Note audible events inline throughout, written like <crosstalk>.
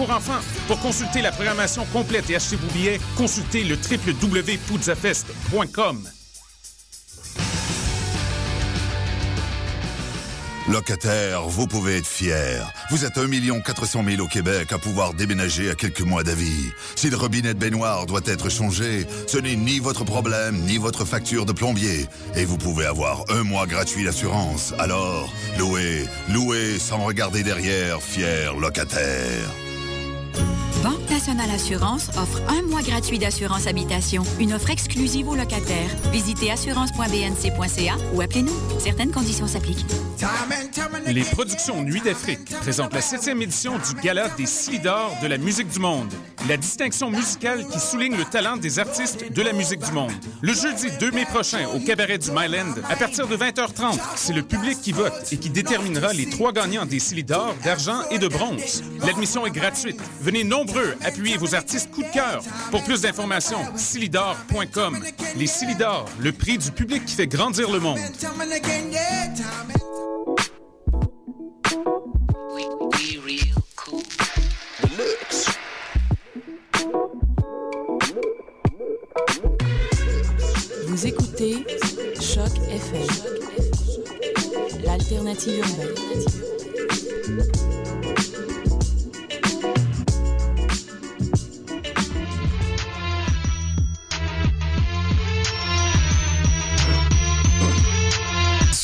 pour enfants. Pour consulter la programmation complète et acheter vos billets, consultez le www.poudzafest.com. Locataire, vous pouvez être fier. Vous êtes 1 400 000 au Québec à pouvoir déménager à quelques mois d'avis. Si le robinet de baignoire doit être changé, ce n'est ni votre problème, ni votre facture de plombier. Et vous pouvez avoir un mois gratuit d'assurance. Alors, louez, louez sans regarder derrière, fier locataire. Bye. Banque Nationale Assurance offre un mois gratuit d'assurance habitation, une offre exclusive aux locataires. Visitez assurance.bnc.ca ou appelez-nous. Certaines conditions s'appliquent. Les productions Nuit d'Afrique présentent la septième édition du Gala des Silidors de la musique du monde. La distinction musicale qui souligne le talent des artistes de la musique du monde. Le jeudi 2 mai prochain au cabaret du Myland, à partir de 20h30, c'est le public qui vote et qui déterminera les trois gagnants des Silidors d'argent et de bronze. L'admission est gratuite. Venez nombreux appuyer vos artistes coup de cœur. Pour plus d'informations, silidor.com. Les Silidors, le prix du public qui fait grandir le monde. Vous écoutez Choc FM, l'alternative urbaine.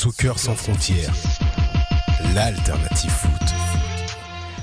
Soccer sans frontières, l'alternative foot.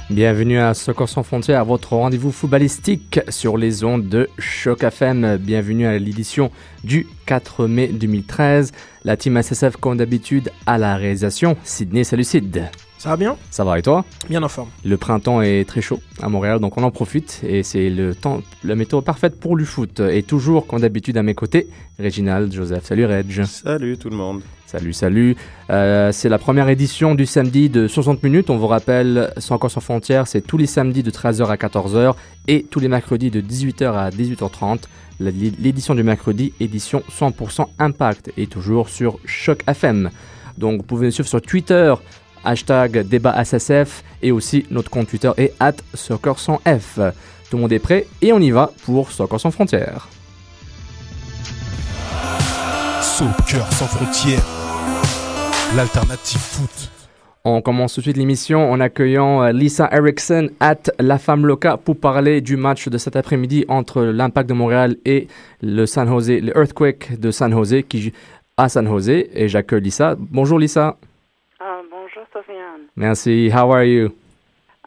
Bienvenue à Soccer sans frontières, votre rendez-vous footballistique sur les ondes de Choc FM. Bienvenue à l'édition du 4 mai 2013. La team SSF, comme d'habitude, à la réalisation. Sydney, salut Sid. Ça va bien Ça va et toi Bien en forme. Le printemps est très chaud à Montréal, donc on en profite et c'est le temps, la météo parfaite pour le foot. Et toujours, comme d'habitude, à mes côtés, Reginald, Joseph. Salut Reg. Salut tout le monde. Salut, salut. Euh, c'est la première édition du samedi de 60 minutes. On vous rappelle, sans encore sans frontières, c'est tous les samedis de 13h à 14h et tous les mercredis de 18h à 18h30. L'édition du mercredi, édition 100% Impact et toujours sur Choc FM. Donc vous pouvez nous suivre sur Twitter, hashtag débat SSF et aussi notre compte Twitter est at Soccer sans F. Tout le monde est prêt et on y va pour Soccer sans frontières. Soccer sans frontières, l'alternative foot. On commence tout de suite l'émission en accueillant Lisa Erickson at La Femme Loca pour parler du match de cet après-midi entre l'Impact de Montréal et le San Jose, le Earthquake de San Jose qui à San Jose et j'accueille Lisa. Bonjour Lisa. Merci. How are you?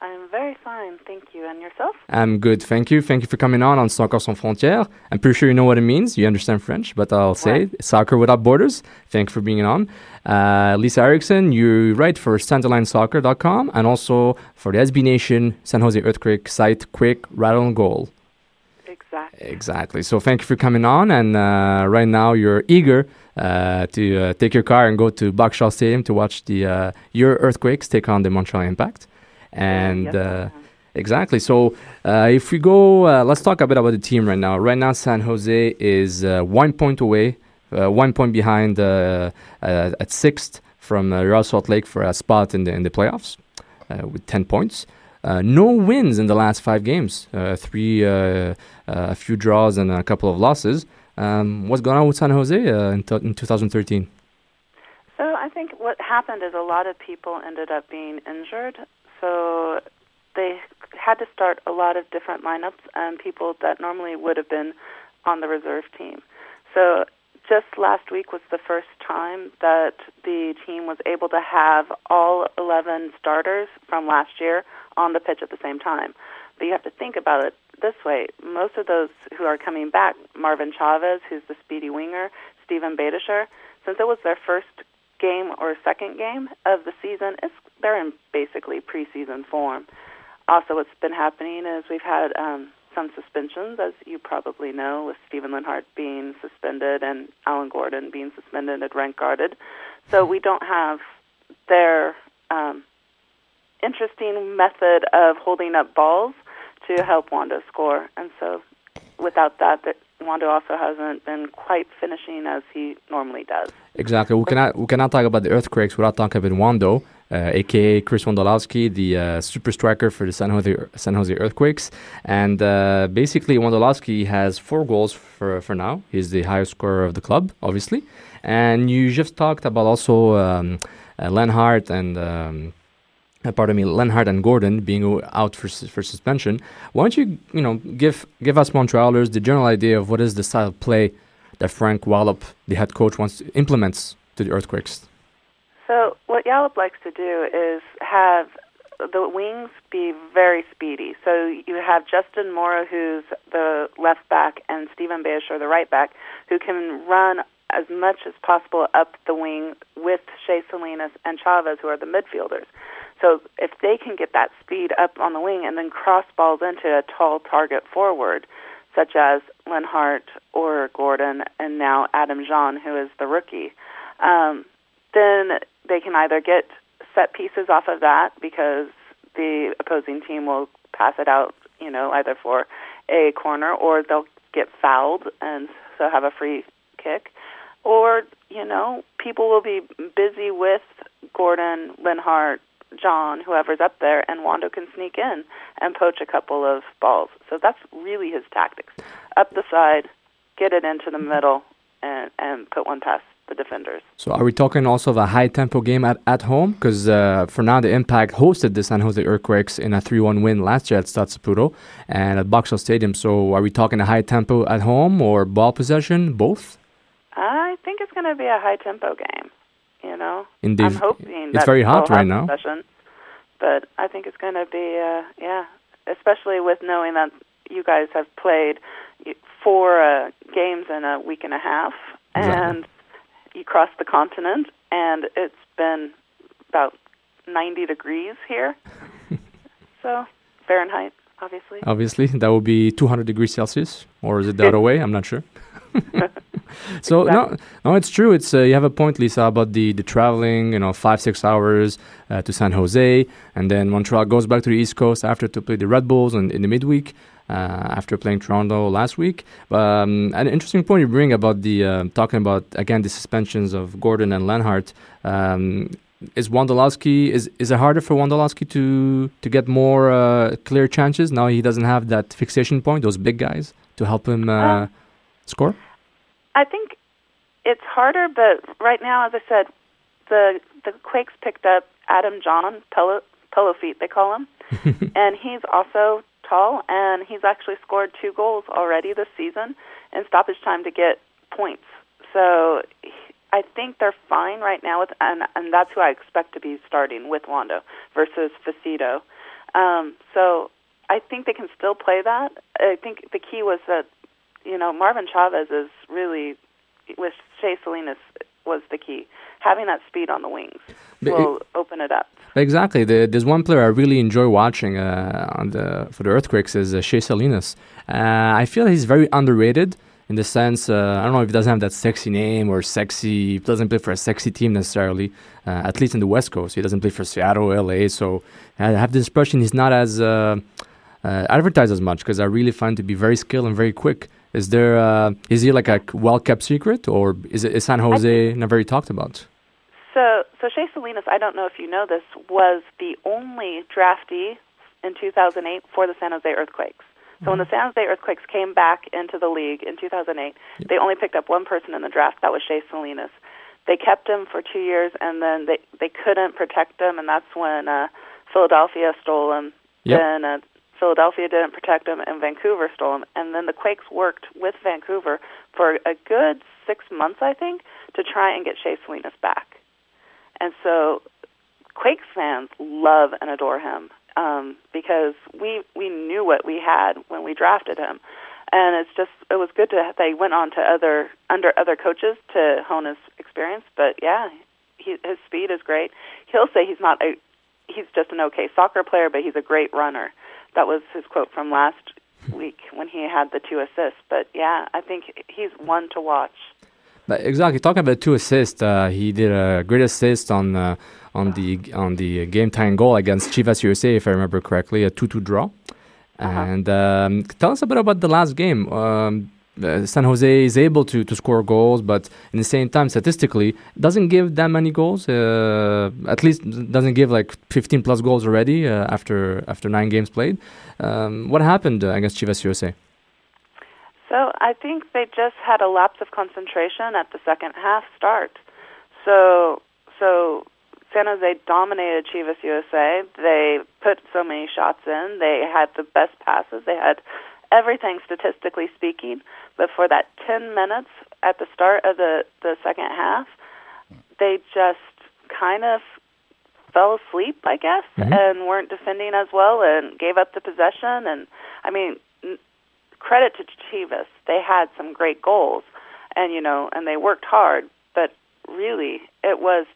I'm very fine, thank you. And yourself? I'm good, thank you. Thank you for coming on on Soccer Sans Frontières. I'm pretty sure you know what it means. You understand French, but I'll say. Soccer Without Borders. Thank you for being on. Uh, Lisa Erickson, you write for StanderlineSoccer.com and also for the SB Nation San Jose Earthquake site Quick Rattle and Goal. Exactly. So thank you for coming on. And uh, right now you're eager uh, to uh, take your car and go to Buckshaw Stadium to watch the uh, your Earthquakes take on the Montreal Impact. And uh, exactly. So uh, if we go, uh, let's talk a bit about the team right now. Right now, San Jose is uh, one point away, uh, one point behind uh, uh, at sixth from uh, Real Salt Lake for a spot in the in the playoffs uh, with ten points. Uh, no wins in the last five games. Uh, three, uh, a few draws, and a couple of losses. Um, what's going on with San Jose in, t- in 2013? So I think what happened is a lot of people ended up being injured. So they had to start a lot of different lineups and people that normally would have been on the reserve team. So just last week was the first time that the team was able to have all 11 starters from last year on the pitch at the same time. But you have to think about it this way. Most of those who are coming back, Marvin Chavez, who's the speedy winger, Stephen Badisher, since it was their first game or second game of the season, it's, they're in basically preseason form. Also, what's been happening is we've had um, some suspensions, as you probably know, with Stephen Linhart being suspended and Alan Gordon being suspended and rank guarded. So we don't have their um, interesting method of holding up balls to help Wando score. And so without that, that Wando also hasn't been quite finishing as he normally does. Exactly. We cannot we cannot talk about the earthquakes without talking about Wando, uh, aka Chris Wondolowski, the uh, super striker for the San Jose San Jose Earthquakes. And uh, basically, Wondolowski has four goals for for now. He's the highest scorer of the club, obviously. And you just talked about also um, uh, Lenhart and. Um, uh, pardon me, Lenhart and Gordon being out for for suspension. Why don't you, you know, give give us Montrealers the general idea of what is the style of play that Frank Wallop, the head coach, wants to implements to the Earthquakes? So what Yallop likes to do is have the wings be very speedy. So you have Justin Mora, who's the left back, and Stephen Bayshore, the right back, who can run as much as possible up the wing with Shea Salinas and Chavez, who are the midfielders. So if they can get that speed up on the wing and then cross balls into a tall target forward, such as Lenhart or Gordon, and now Adam Jean, who is the rookie, um, then they can either get set pieces off of that because the opposing team will pass it out, you know, either for a corner or they'll get fouled and so have a free kick. Or, you know, people will be busy with Gordon, Linhart, John, whoever's up there, and Wando can sneak in and poach a couple of balls. So that's really his tactics. Up the side, get it into the middle, and, and put one past the defenders. So are we talking also of a high tempo game at, at home? Because uh, for now, the Impact hosted the San Jose Earthquakes in a 3 1 win last year at Stade Saputo and at Boxall Stadium. So are we talking a high tempo at home or ball possession? Both? I think it's going to be a high tempo game. You know, Indeed. I'm hoping It's that very hot right now. possession, but I think it's going to be, uh, yeah, especially with knowing that you guys have played four uh, games in a week and a half, Exactly. and you crossed the continent, and it's been about 90 degrees here. <laughs> so Fahrenheit, obviously. Obviously, that would be 200 degrees Celsius, or is it the other <laughs> way? I'm not sure. <laughs> so no, no, it's true. It's uh, you have a point, Lisa, about the the traveling. You know, five six hours uh, to San Jose, and then Montreal goes back to the East Coast after to play the Red Bulls in, in the midweek. Uh, after playing Toronto last week, um, an interesting point you bring about the uh, talking about again the suspensions of Gordon and Lenhart. Um, is Wondolowski is is it harder for Wondolowski to to get more uh, clear chances now he doesn't have that fixation point those big guys to help him uh, Um, score I think it's harder, but right now, as I said, the the Quakes picked up Adam John, pillow, pillow feet they call him, <laughs> and he's also tall, and he's actually scored two goals already this season in stoppage time to get points. So I think they're fine right now with, and and that's who I expect to be starting with Wando versus Facito. Um, so I think they can still play that. I think the key was that you know, Marvin Chavez is really with Shea Salinas was the key. having that speed on the wings will open it up. Exactly. The, there's one player I really enjoy watching uh, on the for the Earthquakes is uh, Shea Salinas. Uh, I feel he's very underrated in the sense uh, I don't know if he doesn't have that sexy name or sexy. He doesn't play for a sexy team necessarily. Uh, at least in the West Coast, he doesn't play for Seattle, LA. So I have this impression he's not as uh, uh, advertised as much because I really find to be very skilled and very quick. Is there uh, is he like a well kept secret or is it is San Jose not very talked about? So, so Shea Salinas, I don't know if you know this, was the only draftee in 2008 for the San Jose Earthquakes. So when the San Jose Earthquakes came back into the league in 2008, they only picked up one person in the draft. That was Shea Salinas. They kept him for two years, and then they they couldn't protect him, and that's when uh, Philadelphia stole him. Yep. Then uh, Philadelphia didn't protect him, and Vancouver stole him. And then the Quakes worked with Vancouver for a good six months, I think, to try and get Shea Salinas back. And so Quakes fans love and adore him um, because we we knew what we had when we drafted him, and it's just it was good to they went on to other under other coaches to hone his experience. But yeah, he, his speed is great. He'll say he's not a he's just an okay soccer player, but he's a great runner. That was his quote from last week when he had the two assists. But yeah, I think he's one to watch. But exactly, talking about two assists, uh, he did a great assist on uh, on the on the game tying goal against Chivas USA, if I remember correctly, a two-two draw. And um, tell us a bit about the last game. Um, uh, San Jose is able to, to score goals, but in the same time, statistically, doesn't give that many goals. Uh, at least doesn't give like 15 plus goals already uh, after after nine games played. Um, what happened uh, against Chivas USA? So I think they just had a lapse of concentration at the second half start. So so San Jose dominated Chivas USA. They put so many shots in. They had the best passes. They had everything statistically speaking. But for that 10 minutes at the start of the the second half, they just kind of fell asleep, I guess, Mhm. and weren't defending as well and gave up the possession and I mean credit to Chivas. They had some great goals and you know, and they worked hard, but really it was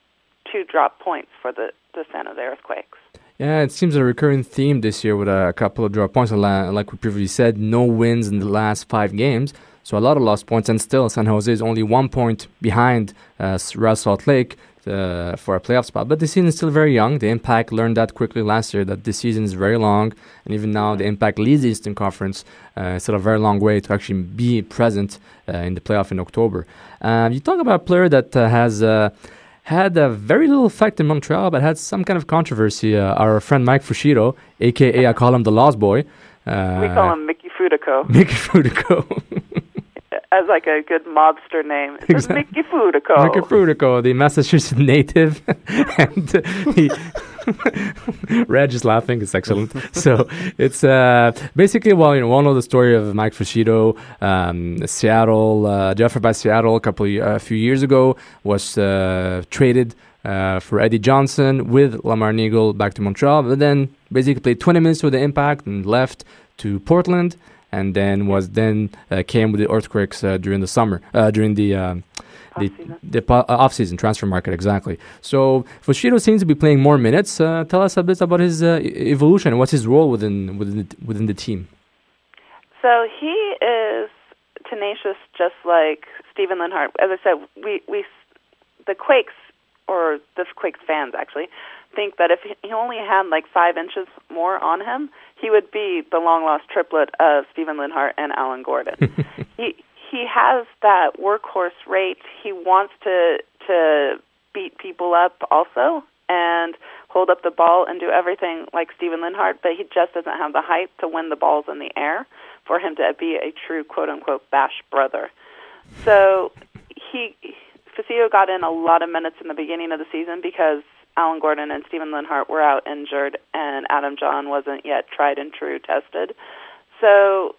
two drop points for the the San Jose Earthquakes. Yeah, it seems a recurring theme this year with a couple of draw points. Like we previously said, no wins in the last five games. So a lot of lost points, and still San Jose is only one point behind uh, Real Salt Lake uh, for a playoff spot. But the season is still very young. The Impact learned that quickly last year that the season is very long, and even now the Impact leads the Eastern Conference. Uh, it's still a very long way to actually be present uh, in the playoff in October. Um, you talk about a player that uh, has. Uh, had a very little effect in Montreal, but had some kind of controversy. Uh, our friend Mike Fushido, aka I call him the Lost Boy. Uh, we call him Mickey Fudico Mickey Fudico. <laughs> as like a good mobster name. It's Exactly. Mickey Fudico. Mickey Fudico, the Massachusetts <laughs> native. and uh, he. <laughs> Reg is laughing. It's excellent. <laughs> so it's uh, basically, well, you know, we all know the story of Mike Fushido, um, Seattle, uh, Jeffrey by Seattle a couple, of, a few years ago was uh, traded uh, for Eddie Johnson with Lamar Neagle back to Montreal, but then basically played 20 minutes with the Impact and left to Portland, and then was then uh, came with the Earthquakes uh, during the summer, uh, during the. Um, the, the off-season transfer market exactly. So Fushido seems to be playing more minutes. Uh, tell us a bit about his uh, evolution. What's his role within within the, within the team? So he is tenacious, just like Stephen Linhart. As I said, we we the Quakes or the Quakes fans actually think that if he only had like five inches more on him, he would be the long lost triplet of Stephen Linhart and Alan Gordon. <laughs> he he has that workhorse rate. He wants to to beat people up also and hold up the ball and do everything like Stephen Linhart, but he just doesn't have the height to win the balls in the air for him to be a true quote unquote bash brother. So he Facio got in a lot of minutes in the beginning of the season because Alan Gordon and Stephen Linhart were out injured and Adam John wasn't yet tried and true tested. So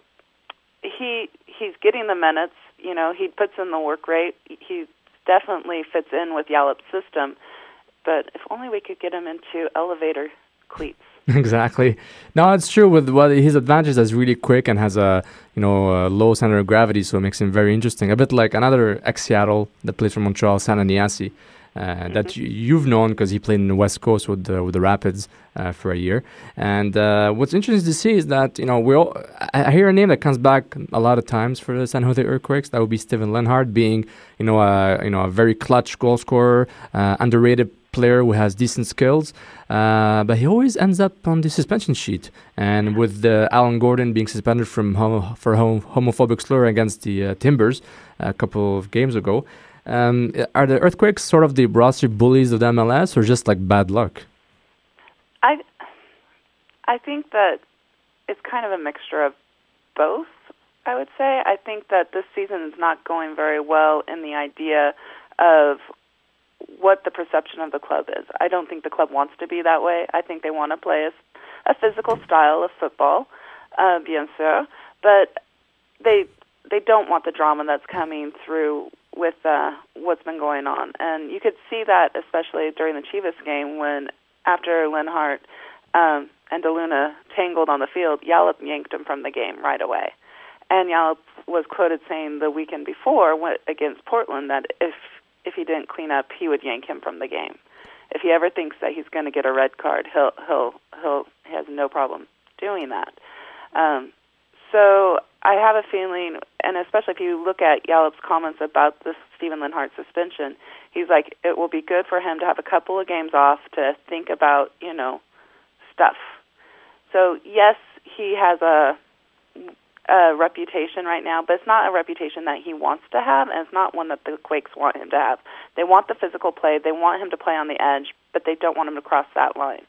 he he's getting the minutes. You know, he puts in the work rate. He definitely fits in with Yallop's system. But if only we could get him into elevator cleats. <laughs> exactly. No, it's true. With what his advantage is really quick and has a you know a low center of gravity, so it makes him very interesting. A bit like another ex Seattle that plays for Montreal, San Aniasi. Uh, that you, you've known because he played in the West Coast with the, with the Rapids uh, for a year. And uh, what's interesting to see is that you know we all I, I hear a name that comes back a lot of times for the San Jose Earthquakes. That would be Steven Lenhart, being you know a you know a very clutch goal scorer, uh, underrated player who has decent skills, uh, but he always ends up on the suspension sheet. And with the Alan Gordon being suspended from homo- for hom- homophobic slur against the uh, Timbers a couple of games ago, um, are the Earthquakes sort of the roster bullies of the MLS, or just like bad luck? I I think that it's kind of a mixture of both. I would say I think that this season is not going very well in the idea of what the perception of the club is. I don't think the club wants to be that way. I think they want to play a, a physical style of football, uh, bien sûr, but they they don't want the drama that's coming through with uh, what's been going on. And you could see that especially during the Chivas game when after Lenhart um, and DeLuna tangled on the field, Yallop yanked him from the game right away. And Yallop was quoted saying the weekend before against Portland that if if he didn't clean up, he would yank him from the game. If he ever thinks that he's going to get a red card, he'll he'll he'll he has no problem doing that. Um, so I have a feeling, and especially if you look at Yallop's comments about the Steven Lenhart suspension, he's like, it will be good for him to have a couple of games off to think about, you know, stuff. So yes, he has a a reputation right now, but it's not a reputation that he wants to have, and it's not one that the Quakes want him to have. They want the physical play, they want him to play on the edge, but they don't want him to cross that line.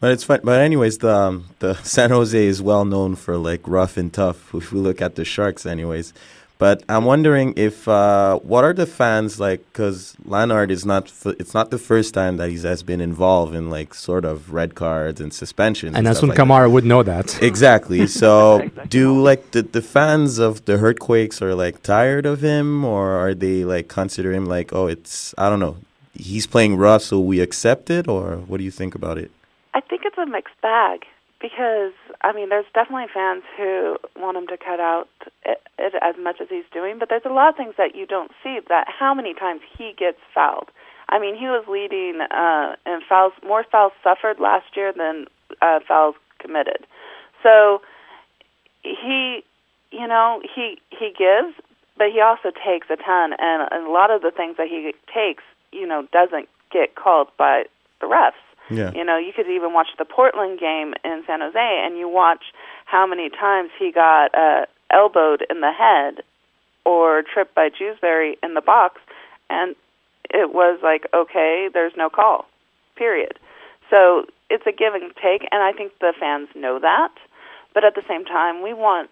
But it's fun. But anyways, the um, the <laughs> San Jose is well known for like rough and tough. <laughs> If we look at the Sharks, anyways. But I'm wondering if uh, what are the fans like? Because Lenhart is not f- it's not the first time that he has been involved in like sort of red cards and suspensions. And, and Asun like Kamara would know that. <laughs> Exactly. So do like the the fans of the Earthquakes are like tired of him, or are they like consider him like oh it's I don't know he's playing rough so we accept it, or what do you think about it? I think it's a mixed bag because I mean, there's definitely fans who want him to cut out it, it as much as he's doing, but there's a lot of things that you don't see. That how many times he gets fouled. I mean, he was leading uh, in fouls, more fouls suffered last year than uh, fouls committed. So he, you know, he he gives, but he also takes a ton, and a lot of the things that he takes, you know, doesn't get called by the refs. Yeah. You know, you could even watch the Portland game in San Jose, and you watch how many times he got uh, elbowed in the head or tripped by Jewsbury in the box, and it was like, okay, there's no call, period. So it's a give and take, and I think the fans know that. But at the same time, we want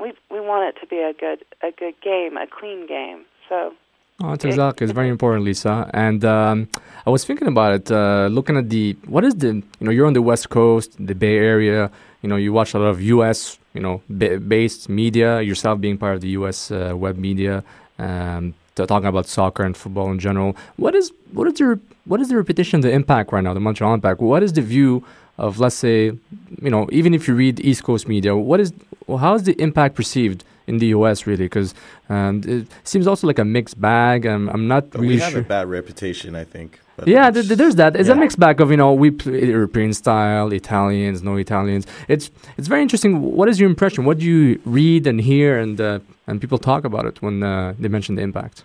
we we want it to be a good a good game, a clean game. So Oh, it's exactly. It's very important, Lisa. And um, I was thinking about it, uh, looking at the what is the you know you're on the West Coast, the Bay Area. You know, you watch a lot of U.S. you know ba- based media. Yourself being part of the U.S. Uh, web media, um, talking about soccer and football in general. What is what is your what is the repetition, the impact right now, the Montreal impact? What is the view of let's say, you know, even if you read East Coast media, what is how is the impact perceived? In the US really because um, it seems also like a mixed bag. I'm, I'm not But really we have sure. a bad reputation, I think. But Yeah, th- th- there's that. It's a mixed bag of you know we play European style, Italians, no Italians. It's it's very interesting. What is your impression? What do you read and hear and uh, and people talk about it when uh, they mention the impact?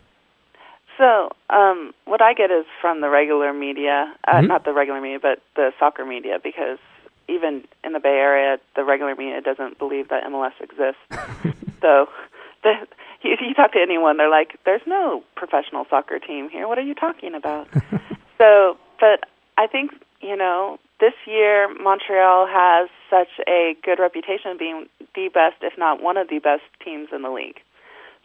So, um, what I get is from the regular media, uh, Mhm. not the regular media, but the soccer media, because even in the Bay Area, the regular media doesn't believe that MLS exists. <laughs> so, <laughs> the, if you talk to anyone, they're like, "There's no professional soccer team here. What are you talking about?" <laughs> so, but I think you know this year Montreal has such a good reputation of being the best, if not one of the best teams in the league.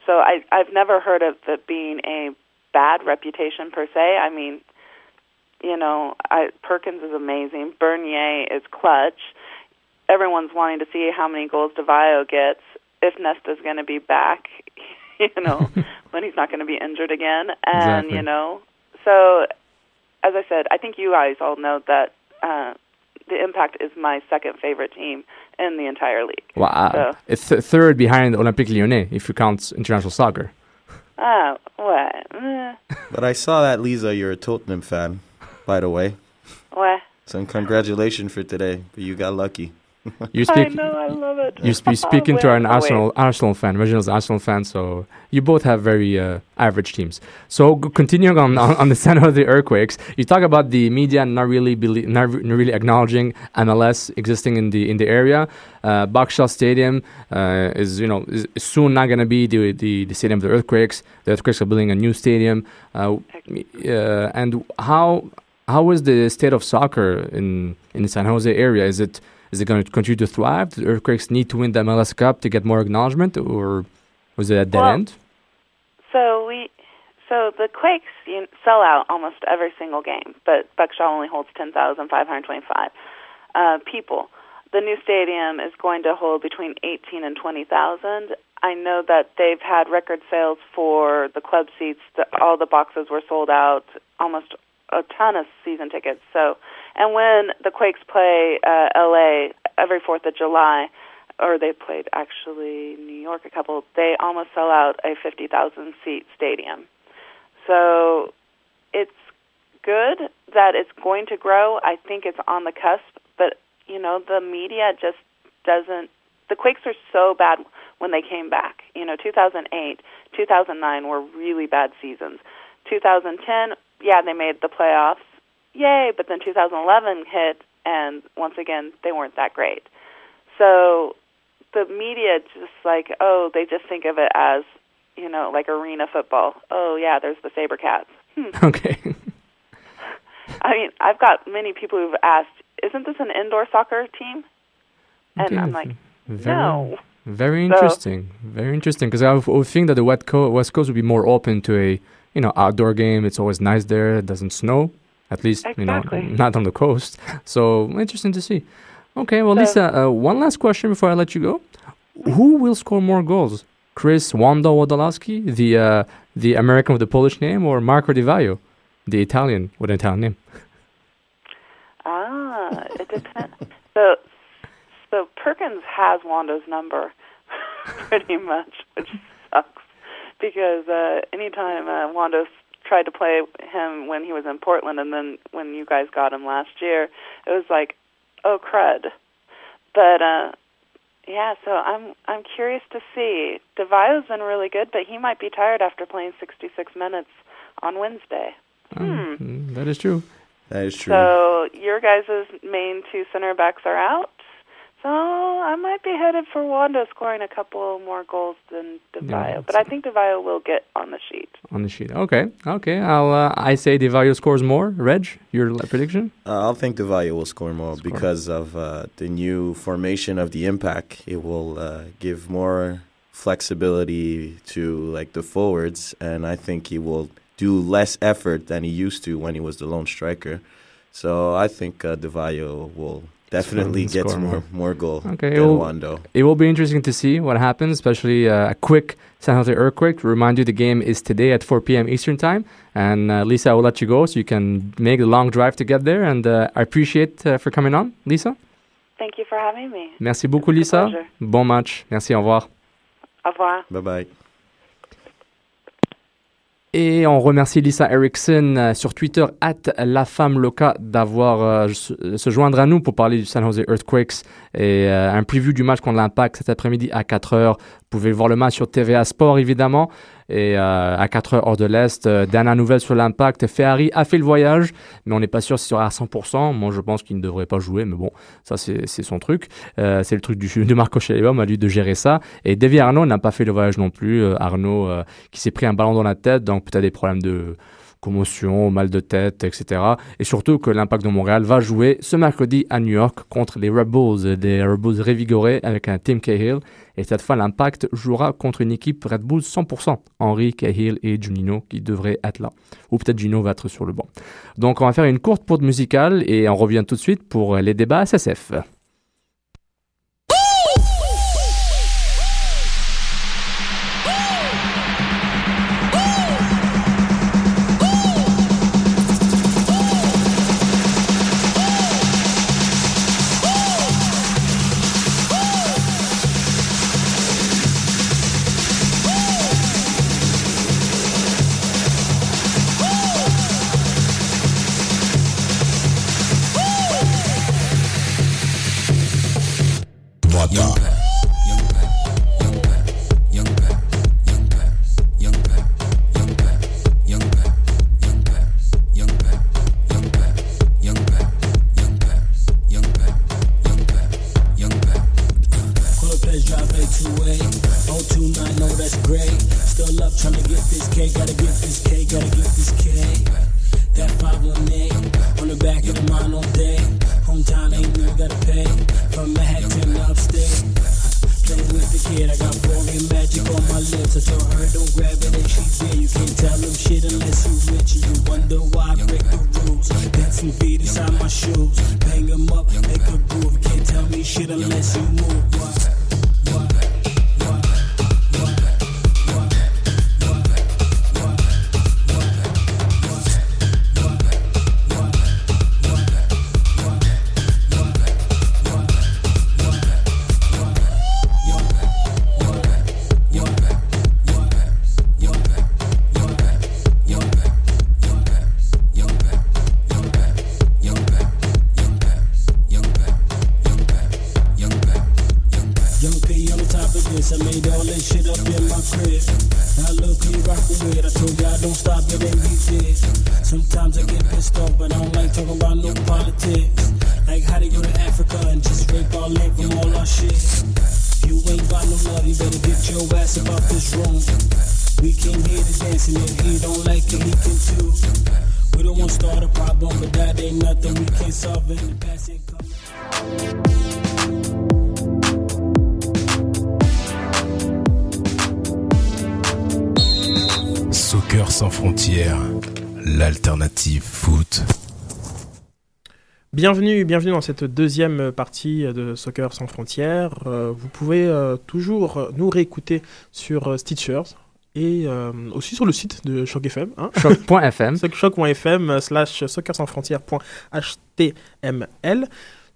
So I I've never heard of it being a bad reputation per se. I mean, you know, I Perkins is amazing. Bernier is clutch. Everyone's wanting to see how many goals Devio gets if Nesta's going to be back. <laughs> You know, <laughs> when he's not going to be injured again, and Exactly. you know, so as I said, I think you guys all know that uh, the Impact is my second favorite team in the entire league. Well, uh, So- it's th- third behind Olympique Lyonnais if you count international soccer. Ah, what? Eh, <laughs> But I saw that, Lisa, you're a Tottenham fan, by the way. what? So congratulations for today. You got lucky. <laughs> You I speak. know, I love it. You spe- <laughs> speaking to an. Arsenal Arsenal fan, Reginald's Arsenal fan, so you both have very uh, average teams. So g- continuing on, on on the <laughs> San Jose Earthquakes, you talk about the media not really belie- not, re- not really acknowledging MLS existing in the in the area. Uh, Boxshell Stadium uh, is you know is is soon not going to be the, the the stadium of the Earthquakes. The Earthquakes are building a new stadium, uh, uh, and how how is the state of soccer in in the San Jose area? Is it is it going to continue to thrive? Do the Earthquakes need to win the MLS Cup to get more acknowledgement, or was it at dead Well, end? So we, so the Quakes you sell out almost every single game, but Buckshaw only holds ten thousand five hundred twenty-five uh, people. The new stadium is going to hold between eighteen and twenty thousand. I know that they've had record sales for the club seats. The, all the boxes were sold out, almost a ton of season tickets. So, and when the Quakes play uh, LA every Fourth of July, or they played actually New York a couple, they almost sell out a 50,000 seat stadium. So it's good that it's going to grow. I think it's on the cusp, but you know, the media just doesn't the Quakes are so bad when they came back. You know, 2008, 2009 were really bad seasons. 2010, yeah, they made the playoffs. Yay, but then 2011 hit and once again they weren't that great. So the media just like, oh, they just think of it as, you know, like arena football. Oh yeah, there's the Sabercats. Hmm. <laughs> Okay. <laughs> I mean, I've got many people who've asked, "Isn't this an indoor soccer team?" And Okay, I'm like, Very, "No." Very So- interesting. Very interesting. Because I would- would think that the West Coast, West Coast would be more open to a you know outdoor game. It's always nice there. It doesn't snow, at least you know not on the coast. <laughs> So interesting to see. Okay, well, So- Lisa, uh, one last question before I let you go. Who will score more goals? Chris Wanda Wodolowski, the uh, the American with the Polish name, or Marco Di Vaio, the Italian with an Italian name? <laughs> Ah, it depends. so, so Perkins has Wando's number, <laughs> pretty much, which sucks because uh, anytime uh, Wando s- tried to play him when he was in Portland, and then when you guys got him last year, it was like, oh crud. But uh, yeah, so I'm I'm curious to see. Devio's been really good, but he might be tired after playing 66 minutes on Wednesday. Hmm. Mm, that is true. That is true. So your guys' main two center backs are out. So I might be headed for Wanda scoring a couple more goals than DeVio. but I think DeVio will get on the sheet. On the sheet. Okay. Okay. I'll. Uh, I say Di Vaio scores more. Reg, your l- prediction? Uh, I'll think Devalle will score more because of uh, the new formation of the impact. It will uh, give more flexibility to like the forwards, and I think he will do less effort than he used to when he was the lone striker. So I think uh, Devalle will definitely gets more more. more goal Okay. than it will- Wando. It will be interesting to see what happens, especially uh, a quick San Jose earthquake. To remind you, the game is today at 4 p.m. Eastern time. And uh, Lisa, I will let you go so you can make the long drive to get there. And uh, I appreciate uh, for coming on, Lisa. Thank you for having me. Merci beaucoup, Lisa. pleasure. Bon match. Merci. Au revoir. Au revoir. Bye bye. Et on remercie Lisa Erickson euh, sur Twitter, at la femme loca, d'avoir euh, se, se joindre à nous pour parler du San Jose Earthquakes et euh, un preview du match contre l'Impact cet après-midi à 4h. Vous pouvez voir le match sur TVA Sport, évidemment. Et euh, à 4h hors de l'Est, euh, dernière nouvelle sur l'Impact, Ferrari a fait le voyage, mais on n'est pas sûr s'il sera à 100%. Moi, je pense qu'il ne devrait pas jouer, mais bon, ça, c'est son truc. Euh, c'est le truc du, <laughs> de Marco Schellebaum, à lui de gérer ça. Et Davy Arnaud n'a pas fait le voyage non plus. Euh, Arnaud, qui s'est pris un ballon dans la tête, donc peut-être des problèmes de commotion, mal de tête, etc. Et surtout que l'Impact de Montréal va jouer ce mercredi à New York contre les Red Bulls, des Red Bulls révigorés avec un Tim Cahill. Et cette fois, l'Impact jouera contre une équipe Red Bulls 100%. Henry, Cahill et Junino qui devraient être là. Ou peut-être Gino va être sur le banc. Donc on va faire une courte pause musicale et on revient tout de suite pour les débats SSF. Soccer sans frontières, l'alternative foot. Bienvenue, bienvenue dans cette deuxième partie de Soccer sans frontières. Euh, vous pouvez euh, toujours nous réécouter sur euh, Stitchers et euh, aussi sur le site de Choc FM. Hein Choc.fm. <laughs> Choc.fm slash soccer sans frontières.html.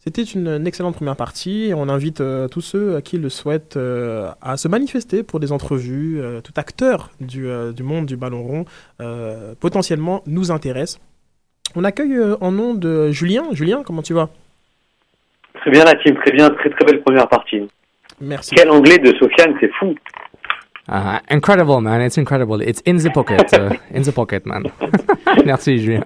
C'était une, une excellente première partie et on invite euh, tous ceux à qui le souhaitent euh, à se manifester pour des entrevues. Euh, tout acteur du, euh, du monde du ballon rond euh, potentiellement nous intéresse. On accueille euh, en nom de Julien. Julien, comment tu vas? Très bien la team, très bien, très très belle première partie. Merci. Quel anglais de Sofiane, c'est fou. Uh, incredible, man. It's incredible. It's in the pocket. uh, in the pocket, man. <laughs> Merci, Julien.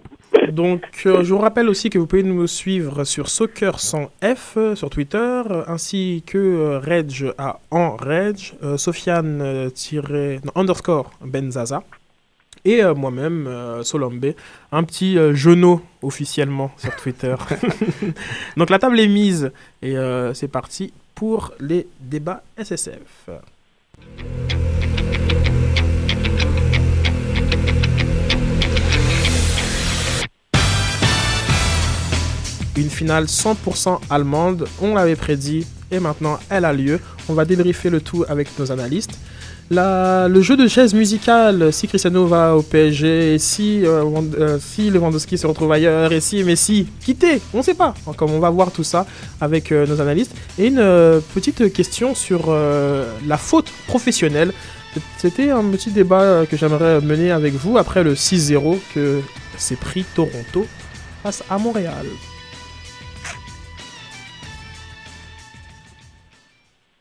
Donc, euh, je vous rappelle aussi que vous pouvez nous suivre sur Soccer sans F euh, sur Twitter, euh, ainsi que euh, Reg à en Reg, Sofiane tiré- non, underscore Benzaza, et moi-même, Solombe, un petit genou officiellement sur Twitter. <laughs> <laughs> Donc, la table est mise et c'est parti pour les débats SSF. Une finale 100% allemande, on l'avait prédit et maintenant elle a lieu. On va débriefer le tout avec nos analystes. Le jeu de chaise musicale, si Cristiano va au PSG, si, euh, euh, Lewandowski se retrouve ailleurs, et si Messi quitté, on ne sait pas. Comme on va voir tout ça avec euh, nos analystes. Et une euh, petite question sur euh, la faute professionnelle. C'était un petit débat que j'aimerais mener avec vous après le 6-0 que s'est pris Toronto face à Montréal.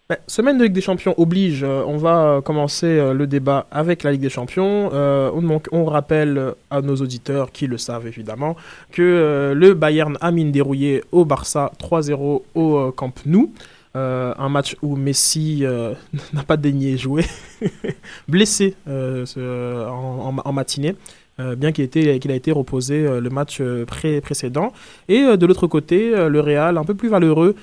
Ben, semaine de Ligue des Champions oblige, euh, on va euh, commencer euh, le débat avec la Ligue des Champions. On, rappelle à nos auditeurs, qui le savent évidemment, que le Bayern a mine dérouillé au Barça 3-0 au Camp Nou. Un match où Messi <laughs> n'a pas daigné jouer, <laughs> blessé en matinée. Euh, bien qu'il ait été- qu'il a été reposé euh, le match euh, pré- précédent. Et de l'autre côté, le Real, un peu plus valeureux,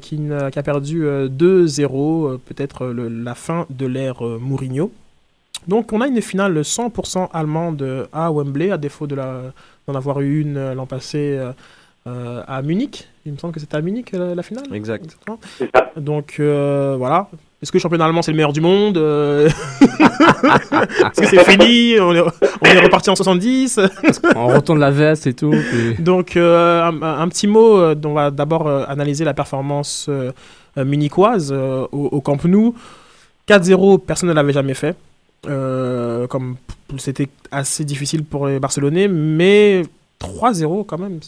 qui, a perdu euh, 2-0, euh, peut-être la fin de l'ère Mourinho. Donc on a une finale 100% allemande à Wembley, à défaut de d'en avoir eu une l'an passé euh, à Munich. Il me semble que c'était à Munich la finale. Exact. Donc euh, voilà. Est-ce que le championnat allemand c'est le meilleur du monde Euh, <laughs> Est-ce que c'est fini on est, on est reparti en 70 <laughs> On retourne la veste et tout. puis- Donc, euh, un, un petit mot, euh, on va d'abord analyser la performance munichoise euh, au, au Camp Nou. 4-0, personne ne l'avait jamais fait. Euh, comme c'était assez difficile pour les Barcelonais, mais 3-0 quand même.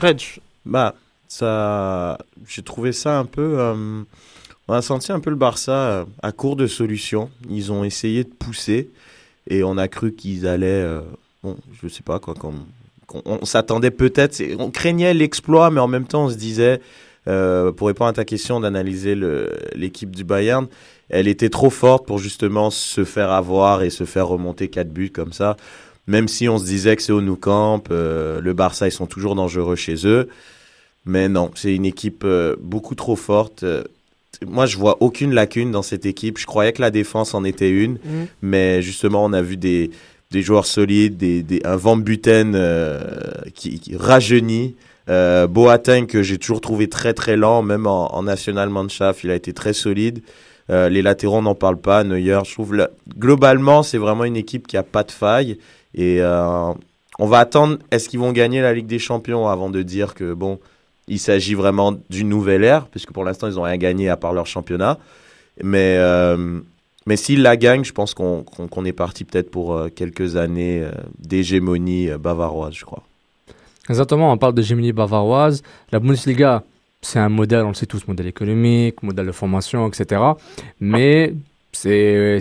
Reg. Bah, ça, j'ai trouvé ça un peu. euh, on a senti un peu le Barça euh, à court de solutions. Ils ont essayé de pousser et on a cru qu'ils allaient. euh, bon, je sais pas quoi. on s'attendait peut-être. On craignait l'exploit, mais en même temps, on se disait euh, pour répondre à ta question d'analyser l'équipe du Bayern, elle était trop forte pour justement se faire avoir et se faire remonter quatre buts comme ça. Même si on se disait que c'est au Nou Camp, euh, le Barça, ils sont toujours dangereux chez eux. Mais non, c'est une équipe beaucoup trop forte. Moi, je vois aucune lacune dans cette équipe. Je croyais que la défense en était une, Mhm. mais justement, on a vu des, des joueurs solides, des, des, un Van Buten euh, qui, qui rajeunit. Euh, Boateng, que j'ai toujours trouvé très très lent, même en, en Nationalmannschaft, il a été très solide. Euh, les latéraux, on n'en parle pas. Neuer, je trouve, là, globalement, c'est vraiment une équipe qui a pas de faille. Et euh, on va attendre, est-ce qu'ils vont gagner la Ligue des Champions avant de dire que, bon, il s'agit vraiment d'une nouvelle ère, puisque pour l'instant, ils n'ont rien gagné à part leur championnat. Mais, euh, mais s'ils la gagnent, je pense qu'on qu'on est parti peut-être pour euh, quelques années euh, d'hégémonie bavaroise, je crois. Exactement, on parle de Gemini bavaroise. La Bundesliga, c'est un modèle, on le sait tous, modèle économique, modèle de formation, etc. Mais c'est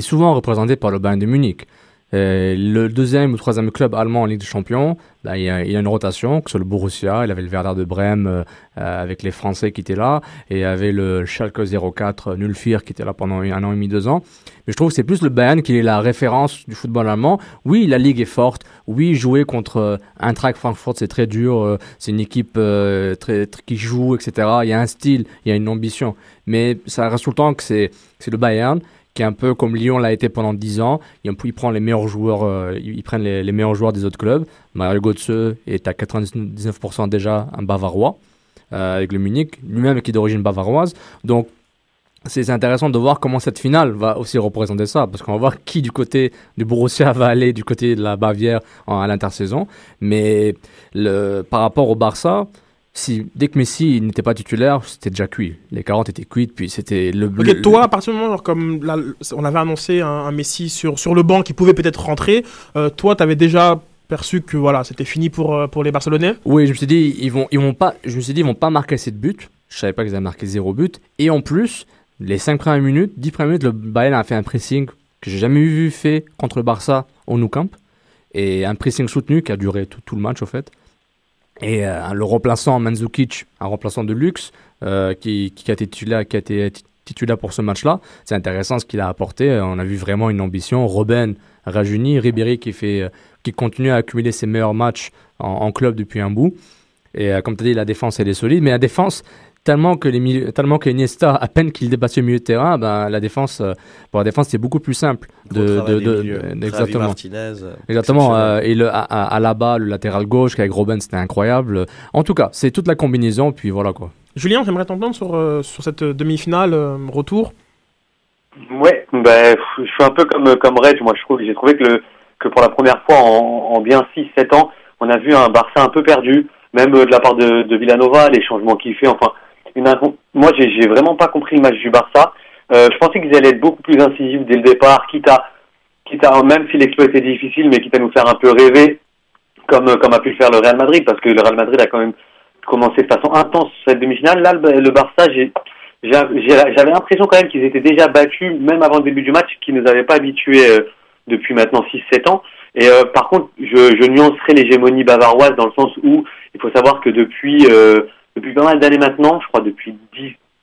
souvent représenté par le Bayern de Munich. Euh, le deuxième ou troisième club allemand en Ligue des Champions, là, il, y a, une rotation, que ce soit le Borussia, il avait le Werder de Brême euh, euh, avec les Français qui étaient là, et il y avait le Schalke 04 Nulfir qui était là pendant un an et demi, deux ans. Mais je trouve que c'est plus le Bayern qui est la référence du football allemand. Oui, la ligue est forte. Oui, jouer contre Eintracht Frankfurt, c'est très dur. c'est une équipe qui joue, etc. Il y a un style, il y a une ambition. Mais ça reste tout le temps que c'est le Bayern qui est un peu comme Lyon l'a été pendant 10 ans. Il, il prend les meilleurs joueurs, euh, ils prennent les, meilleurs joueurs des autres clubs. Mario Götze est à 99% déjà un Bavarois euh, avec le Munich, lui-même qui est d'origine bavaroise. Donc c'est intéressant de voir comment cette finale va aussi représenter ça, parce qu'on va voir qui du côté du Borussia va aller du côté de la Bavière à l'intersaison. Mais le, par rapport au Barça, si, dès que Messi n'était pas titulaire, c'était déjà cuit. Les 40 étaient cuites, puis c'était le... Le- toi, à partir du moment, genre, comme là, on avait annoncé un, un Messi sur, sur le banc qui pouvait peut-être rentrer, euh, toi, tu avais déjà perçu que voilà, c'était fini pour, euh, pour les Barcelonais? Oui, je me suis dit, ils vont, ils vont pas, je me suis dit, ils vont pas marquer assez de buts. Je savais pas qu'ils avaient marqué zéro but. Et en plus, les 5 premières minutes, 10 premières minutes, le Bayern a fait un pressing que j'ai jamais vu fait contre le Barça au Nou Camp. Et un pressing soutenu qui a duré tout, tout le match, au fait. Et euh, le remplaçant Mandzukic, un remplaçant de luxe, euh, qui, a été titulaire, pour ce match-là. C'est intéressant ce qu'il a apporté. Euh, On a vu vraiment une ambition. Robben rajeuni, Ribéry qui, fait, qui continue à accumuler ses meilleurs matchs en, club depuis un bout. Et comme tu as dit, la défense, elle est solide. Mais la défense, tellement que, les milieux, tellement que Iniesta, à peine qu'il dépassait le milieu de terrain, ben, la défense, euh, pour la défense, c'est beaucoup plus simple. Des milieux. de- Travi exactement. Martinez, euh, Exactement. euh, et le, à, à, à là-bas, le latéral gauche avec Robben, c'était incroyable. En tout cas, c'est toute la combinaison. Puis voilà quoi. Julien, j'aimerais t'entendre sur, euh, sur cette demi-finale euh, retour. Ouais, ben, je suis un peu comme, comme Reg, moi je trouve, j'ai trouvé que, le, que pour la première fois en, en bien 6-7 ans, on a vu un Barça un peu perdu, même de la part de, de Villanova, les changements qu'il fait, enfin, une, moi j'ai vraiment pas compris le match du Barça. Euh, je pensais qu'ils allaient être beaucoup plus incisifs dès le départ, quitte à, quitte à même si l'exploit était difficile, mais quitte à nous faire un peu rêver, comme, comme a pu le faire le Real Madrid, parce que le Real Madrid a quand même commencé de façon intense cette demi-finale. Là, le, le Barça, j'avais l'impression quand même qu'ils étaient déjà battus, même avant le début du match, qu'ils nous avaient pas habitués euh, depuis maintenant 6-7 ans. Et euh, par contre, je, je nuancerai l'hégémonie bavaroise dans le sens où il faut savoir que depuis euh, depuis pas mal d'années maintenant, je crois depuis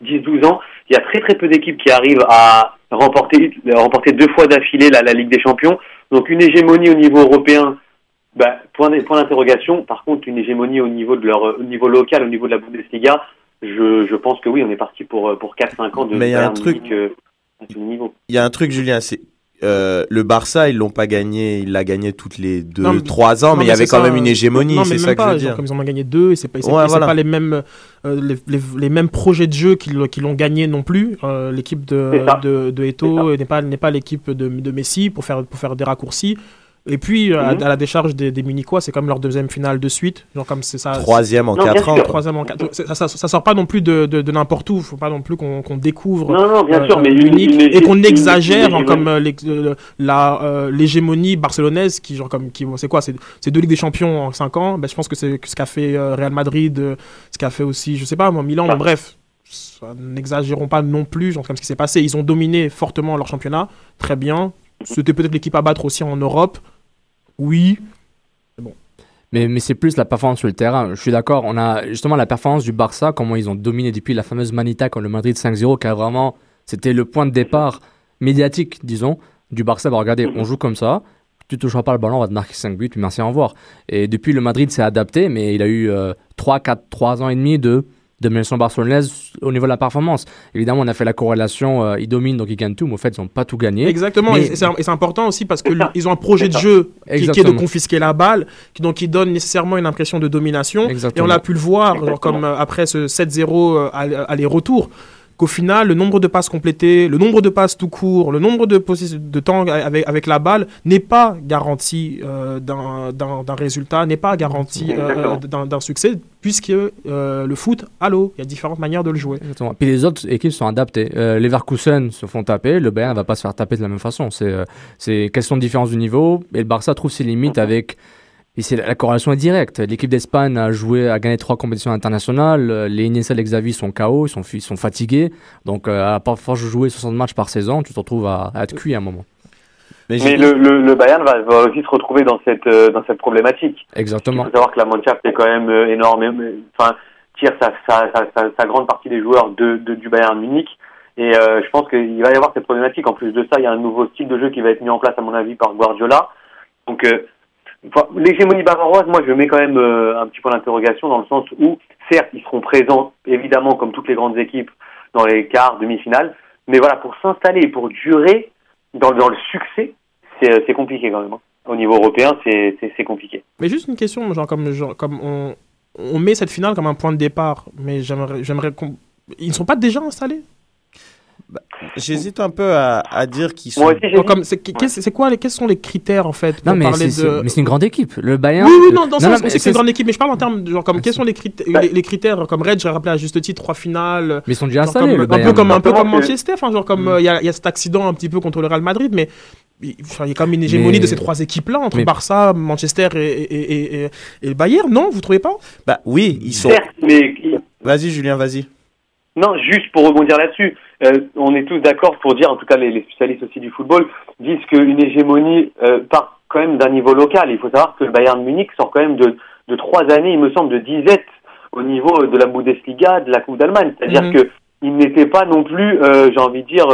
10-12 ans, il y a très très peu d'équipes qui arrivent à remporter remporter deux fois d'affilée la, la Ligue des Champions. Donc une hégémonie au niveau européen, bah, point d'interrogation. Par contre, une hégémonie au niveau de leur au niveau local, au niveau de la Bundesliga, je, je pense que oui, on est parti pour pour 4-5 ans de Mais il y a un truc- euh, à ce niveau. Il y a un truc, Julien, c'est euh, le Barça, ils l'ont pas gagné, il l'a gagné toutes les deux, Non, mais- trois ans, non, mais il y avait quand ça, même une hégémonie, non, c'est mais ça même que je pas, veux genre, dire. Comme ils en ont gagné deux, et c'est pas, c'est Ouais, pas- voilà. pas les mêmes, euh, les, les- les mêmes projets de jeu qui, l'ont- qui l'ont gagné non plus. Euh, l'équipe de, de, de Eto'o n'est pas, n'est pas l'équipe de, de Messi pour faire, pour faire des raccourcis. Et puis, euh, à, Mhm. à la décharge des, des Munichois, c'est comme leur deuxième finale de suite. Genre comme c'est ça. Troisième en Non, bien quatre ans. sûr. Troisième en quatre. Ça, ça, ça sort pas non plus de, de, de n'importe où. Faut pas non plus qu'on qu'on découvre Non, non, bien euh, sûr, mais une- Munich une- et qu'on exagère une- genre, une- comme euh, l'ex- euh, la euh, l'hégémonie barcelonaise qui genre comme qui c'est quoi? C'est c'est deux ligues des champions en 5 ans ben, je pense que c'est ce qu'a fait euh, Real Madrid euh, ce qu'a fait aussi je sais pas moi Milan mais bref n'exagérons pas non plus genre comme ce qui s'est passé ils ont dominé fortement leur championnat très bien c'était peut-être l'équipe à battre aussi en Europe oui Mais, mais c'est plus la performance sur le terrain. Je suis d'accord. On a justement la performance du Barça, comment ils ont dominé depuis la fameuse Manita contre le Madrid 5-0, qui a vraiment. C'était le point de départ médiatique, disons, du Barça. Bah, regardez, on joue comme ça. Tu toucheras pas le ballon, on va te marquer 5 buts, merci, au revoir. Et depuis, le Madrid s'est adapté, mais il a eu 3, 4, 3 ans et demi de domination barcelonaise au niveau de la performance. Évidemment, on a fait la corrélation, euh, ils dominent donc ils gagnent tout, mais au fait, ils n'ont pas tout gagné. Exactement, Mais- et c'est et c'est important aussi parce qu'ils ont un projet de jeu qui, qui est de confisquer la balle, qui, donc qui donne nécessairement une impression de domination. Exactement. Et on a pu le voir, genre, Exactement. comme euh, après ce 7-0 euh, aller- aller-retour, qu'au final, le nombre de passes complétées, le nombre de passes tout court, le nombre de, de temps avec, avec la balle n'est pas garanti euh, d'un résultat, n'est pas garanti euh, d'un succès, puisque euh, le foot, allô, il y a différentes manières de le jouer. Exactement. Puis les autres équipes sont adaptées. Euh, Leverkusen se font taper, le Bayern ne va pas se faire taper de la même façon. C'est euh, c'est question de différence du niveau? Et le Barça trouve ses limites avec. Et c'est la, la corrélation est directe. L'équipe d'Espagne a joué, a gagné trois compétitions internationales. Euh, Les Iniesta et les Xavi sont KO, ils sont, ils sont fatigués. Donc, euh, à part force de jouer 60 matchs par saison, tu te retrouves à, à être cuit à un moment. Mais, le, le, le Bayern va, va aussi se retrouver dans cette, euh, dans cette problématique. Exactement. Il faut savoir que la Mannschaft est quand même euh, énorme, enfin, tire sa, sa, sa, sa, sa grande partie des joueurs de, de, du Bayern Munich. Et euh, je pense qu'il va y avoir cette problématique. En plus de ça, il y a un nouveau style de jeu qui va être mis en place, à mon avis, par Guardiola. Donc, euh, enfin, l'hégémonie bavaroise, moi, je mets quand même euh, un petit point d'interrogation dans le sens où, certes, ils seront présents, évidemment, comme toutes les grandes équipes, dans les quarts, demi-finales. Mais voilà, pour s'installer et pour durer dans, dans le succès, c'est euh, compliqué quand même. hein. Au niveau européen, c'est compliqué. Mais juste une question, genre comme, comme on, met cette finale comme un point de départ, mais j'aimerais. Ils ne sont pas déjà installés? J'hésite un peu à, à dire qu'ils sont. Moi aussi, j'hésite. Comme, c'est, qu'est- c'est quoi les, quels sont les critères en fait pour Non, mais parler c'est de... c'est- mais c'est une grande équipe. Le Bayern. Oui, oui, non, dans le sens c'est c'est- une grande équipe, mais je parle en termes de genre comme quels sont les critères, les, les critères comme Red, j'ai rappelé à juste titre trois finales. Mais ils sont déjà installés, comme- le un peu Bayern. comme un peu comme Manchester, enfin genre comme euh, il y, a, il y a cet accident un petit peu contre le Real Madrid, mais il y a quand même une hégémonie Mais- de ces trois équipes-là entre mais- Barça, Manchester et, et, et, et, et le Bayern, non Vous trouvez pas? Bah oui, ils sont. Certes, mais Vas-y, Julien, vas-y. Non, juste pour rebondir là-dessus, euh, on est tous d'accord pour dire, en tout cas les, les spécialistes aussi du football, disent qu'une hégémonie euh, part quand même d'un niveau local. Il faut savoir que le Bayern Munich sort quand même de, de trois années, il me semble, de disette au niveau de la Bundesliga, de la Coupe d'Allemagne. C'est-à-dire que ils n'étaient pas non plus, euh, j'ai envie de dire,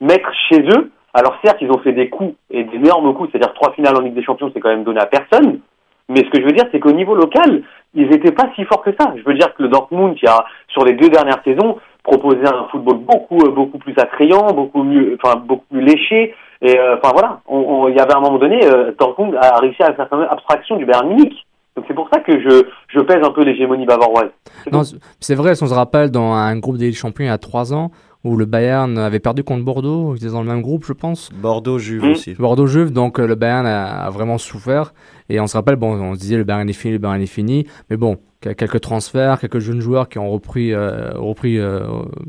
maîtres chez eux. Alors certes, ils ont fait des coups et d'énormes coups, c'est-à-dire trois finales en Ligue des Champions, c'est quand même donné à personne. Mais ce que je veux dire, c'est qu'au niveau local, ils n'étaient pas si forts que ça. Je veux dire que le Dortmund, qui a, sur les deux dernières saisons, proposé un football beaucoup, euh, beaucoup plus attrayant, beaucoup mieux, enfin, beaucoup plus léché. Et, euh, enfin, voilà. On, on- il y avait un moment donné, euh, Dortmund a réussi à faire quand même abstraction du Bayern Munich. Donc c'est pour ça que je, je pèse un peu l'hégémonie bavaroise. Non, c'est- vrai, si on se rappelle, dans un groupe des champions il y a trois ans, où le Bayern avait perdu contre Bordeaux, ils étaient dans le même groupe, je pense. Bordeaux-Juve Mm. aussi. Bordeaux-Juve, donc le Bayern a, a vraiment souffert. Et on se rappelle, bon, on se disait le Bayern est fini, le Bayern est fini. Mais bon, quelques transferts, quelques jeunes joueurs qui ont repris, euh, repris, euh,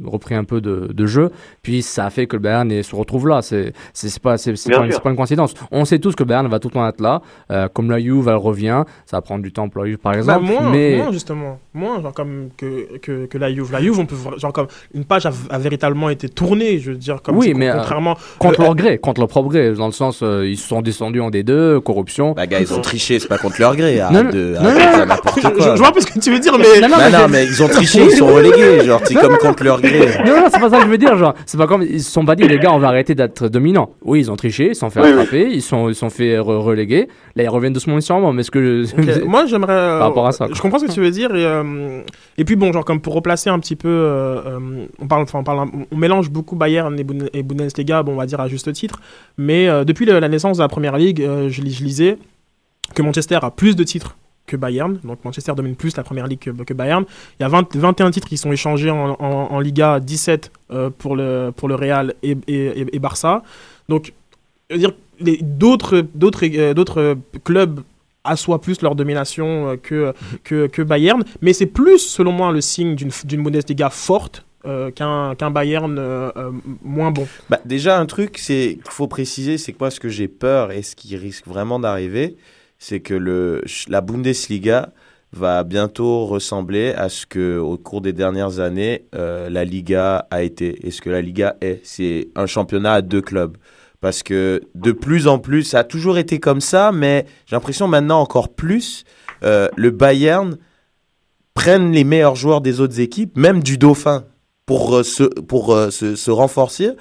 repris un peu de, de jeu. Puis ça a fait que le Bayern est- se retrouve là. C'est c'est c'est pas, c'est pas, une- sûr. c'est pas une coïncidence. On sait tous que le Bayern va tout le temps être là. Euh, comme la Juve, elle revient. Ça va prendre du temps pour la Juve, par Bah, exemple. moins, mais moins, justement, moins genre comme que, que, que la Juve. La Juve, on peut voir- genre comme une page a, a véritablement été tournée, je veux dire comme oui, mais euh, contrairement contre le- leur gré, contre leur propre gré, dans le sens euh, ils se sont descendus en D2, corruption. Bah gars, ils ont triché, c'est pas contre leur gré. Arrête de arrête de n'importe quoi. je, je vois ce que tu veux dire, mais Non, non, mais, non, mais ils ont triché, ils sont relégués, genre, c'est Non, comme non. contre leur gré. Non, non, c'est pas ça que je veux dire. Genre, c'est pas comme ils se sont pas dit les gars, on va arrêter d'être dominants. Oui, ils ont triché, ils se sont fait Oui, attraper, ils sont, ils sont fait re- reléguer. Là, ils reviennent doucement sûrement. Mais ce que je- Moi, j'aimerais. euh, <laughs> Par rapport à ça, Je quoi. comprends ce que tu veux dire. Et, euh, et puis, bon, genre, comme pour replacer un petit peu. euh, euh, on, parle, enfin, on, parle, on mélange beaucoup Bayern et, Bund- et Bundesliga, bon, on va dire à juste titre. Mais euh, depuis le- la naissance de la première ligue, euh, je, lis- je lisais que Manchester a plus de titres que Bayern. Donc, Manchester domine plus la première ligue que, Bayern. Il y a 20 21 titres qui sont échangés en, en- en Liga, 17 euh, pour, le, pour le Real et, et, Barça. Donc, dire, d'autres euh, d'autres clubs assoient plus leur domination euh, que, que, Bayern, mais c'est plus, selon moi, le signe d'une Bundesliga forte euh, qu'un Bayern moins bon. Bah, déjà, un truc qu'il faut préciser, c'est que moi, ce que j'ai peur et ce qui risque vraiment d'arriver, c'est que le, la Bundesliga va bientôt ressembler à ce que, au cours des dernières années, euh, la Liga a été et ce que la Liga est. C'est un championnat à deux clubs. Parce que de plus en plus, ça a toujours été comme ça, mais j'ai l'impression maintenant encore plus, euh, le Bayern prennent les meilleurs joueurs des autres équipes, même du Dauphin, pour, euh, se, pour se renforcer.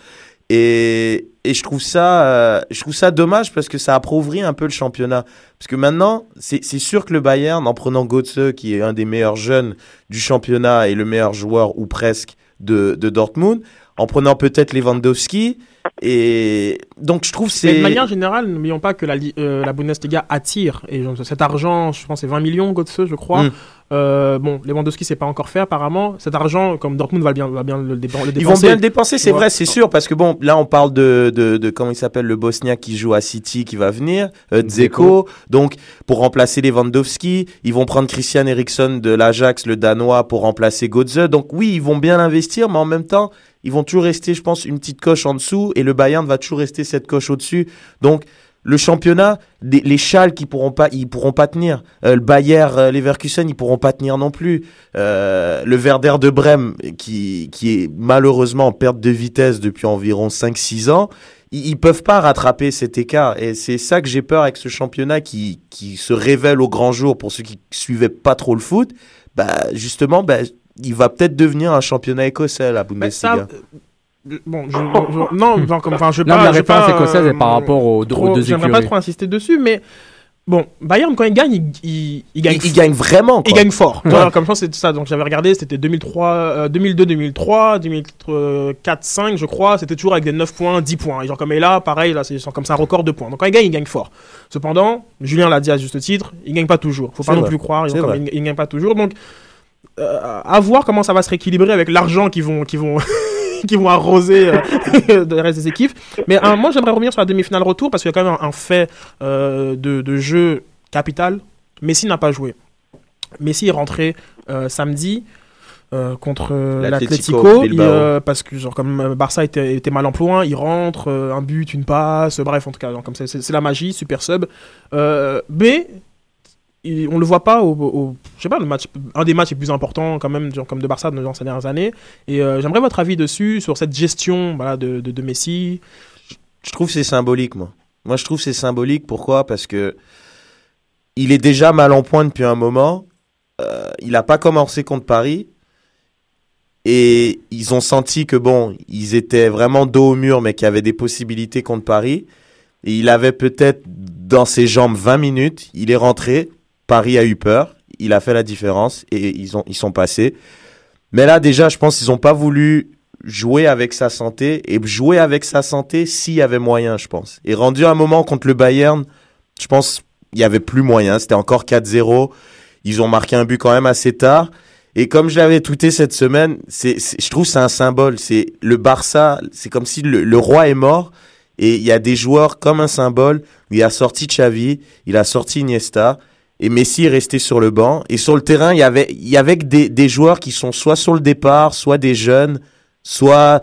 Et, et je, trouve ça, euh, je trouve ça dommage parce que ça appauvrit un peu le championnat. Parce que maintenant, c'est sûr que le Bayern, en prenant Götze, qui est un des meilleurs jeunes du championnat et le meilleur joueur, ou presque, de, de Dortmund, en prenant peut-être Lewandowski, et donc je trouve c'est... de manière générale, n'oublions pas que la, euh, la Bundesliga attire. Et donc, cet argent, je pense, c'est 20 millions, Götze, je crois. Mm. Euh, bon, Lewandowski, c'est pas encore fait, apparemment. Cet argent, comme Dortmund va bien, va bien le, dé- le dépenser. Ils vont bien le dépenser, c'est vrai, c'est sûr, parce que bon, là on parle de, de, de comment il s'appelle, le Bosniaque qui joue à City qui va venir, euh, Dzeko. Donc pour remplacer Lewandowski, ils vont prendre Christian Eriksen de l'Ajax, le Danois, pour remplacer Götze. Donc oui, ils vont bien l'investir, mais en même temps, ils vont toujours rester, je pense, une petite coche en dessous, et le Bayern va toujours rester cette coche au-dessus. Donc le championnat, des- les Schalke, qui pourront pas, ils pourront pas tenir. Euh, le Bayer, euh, Leverkusen, ils pourront pas tenir non plus. Euh, le Werder de Brême, qui, qui est malheureusement en perte de vitesse depuis environ 5-6 ans, ils, ils peuvent pas rattraper cet écart. Et c'est ça que j'ai peur avec ce championnat qui, qui se révèle au grand jour pour ceux qui suivaient pas trop le foot. Bah, justement, bah, il va peut-être devenir un championnat écossais, la ça, Bundesliga. euh, bon, je, je- <laughs> non, comme, enfin, je Non, pas. la je réponse pas, écossaise est par euh, rapport aux deux- aux trop- deux J'aimerais pas trop insister dessus, mais bon, Bayern quand il gagne, il, il, il gagne. Il- il gagne vraiment, Il quoi. gagne fort. Ouais. Voilà, comme ça, c'est ça. Donc j'avais regardé, c'était 2003, euh, 2002, 2003, 2004, 5, je crois. C'était toujours avec des 9 points, 10 points. Et genre comme là, pareil, là, c'est comme ça un record de points. Donc quand il gagne, il gagne fort. Cependant, Julien l'a dit à juste titre, il gagne pas toujours. Faut pas non plus croire. Genre, comme il, il gagne pas toujours. Donc euh, à voir comment ça va se rééquilibrer avec l'argent qu'ils vont, qu'ils vont, qui vont arroser euh, <laughs> le reste des équipes. Mais euh, moi, j'aimerais revenir sur la demi-finale retour parce qu'il y a quand même un, un fait euh, de, de jeu capital. Messi n'a pas joué. Messi est rentré euh, samedi. euh, contre L'Atlético euh, parce que genre comme Barça était, était mal en point il rentre euh, un but une passe bref en tout cas genre, comme c'est la magie super sub mais il- on le voit pas au, au- je sais pas le match un des matchs les plus importants quand même comme de Barça dans ces dernières années et euh, j'aimerais votre avis dessus sur cette gestion voilà, de, de, Messi Je trouve c'est symbolique, moi. Moi, je trouve c'est symbolique. Pourquoi? Parce que il est déjà mal en point depuis un moment. Euh, il n'a pas commencé contre Paris. Et ils ont senti que, bon, ils étaient vraiment dos au mur, mais qu'il y avait des possibilités contre Paris. Et il avait peut-être dans ses jambes 20 minutes. Il est rentré. Paris a eu peur. Il a fait la différence. Et ils, ont, ils sont passés. Mais là, déjà, je pense qu'ils n'ont pas voulu jouer avec sa santé et jouer avec sa santé s'il y avait moyen, je pense. Et rendu un moment contre le Bayern, je pense il y avait plus moyen. C'était encore 4-0. Ils ont marqué un but quand même assez tard. Et comme je l'avais tweeté cette semaine, je trouve c'est un symbole. C'est le Barça, c'est comme si le, le roi est mort et il y a des joueurs comme un symbole. Il a sorti Xavi, il a sorti Iniesta et Messi est resté sur le banc. Et sur le terrain, il y avait, il y avait des, des joueurs qui sont soit sur le départ, soit des jeunes, soit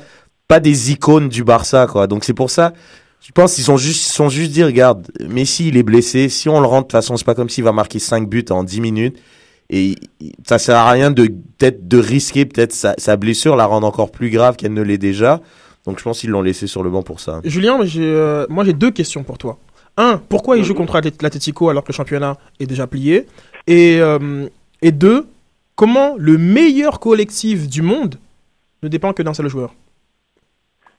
pas des icônes du Barça, quoi. Donc c'est pour ça, je pense qu'ils sont juste, ils sont juste dit, regarde, Messi, il est blessé. Si on le rentre, de toute façon, c'est pas comme s'il va marquer 5 buts en 10 minutes. Et ça sert à rien de, peut-être, de risquer, peut-être, sa, sa blessure, la rendre encore plus grave qu'elle ne l'est déjà. Donc je pense qu'ils l'ont laissé sur le banc pour ça. Julien j'ai, euh, moi j'ai deux questions pour toi un pourquoi il joue contre Atlé- l'Atlético alors que le championnat est déjà plié et, euh, et deux comment le meilleur collectif du monde ne dépend que d'un seul joueur?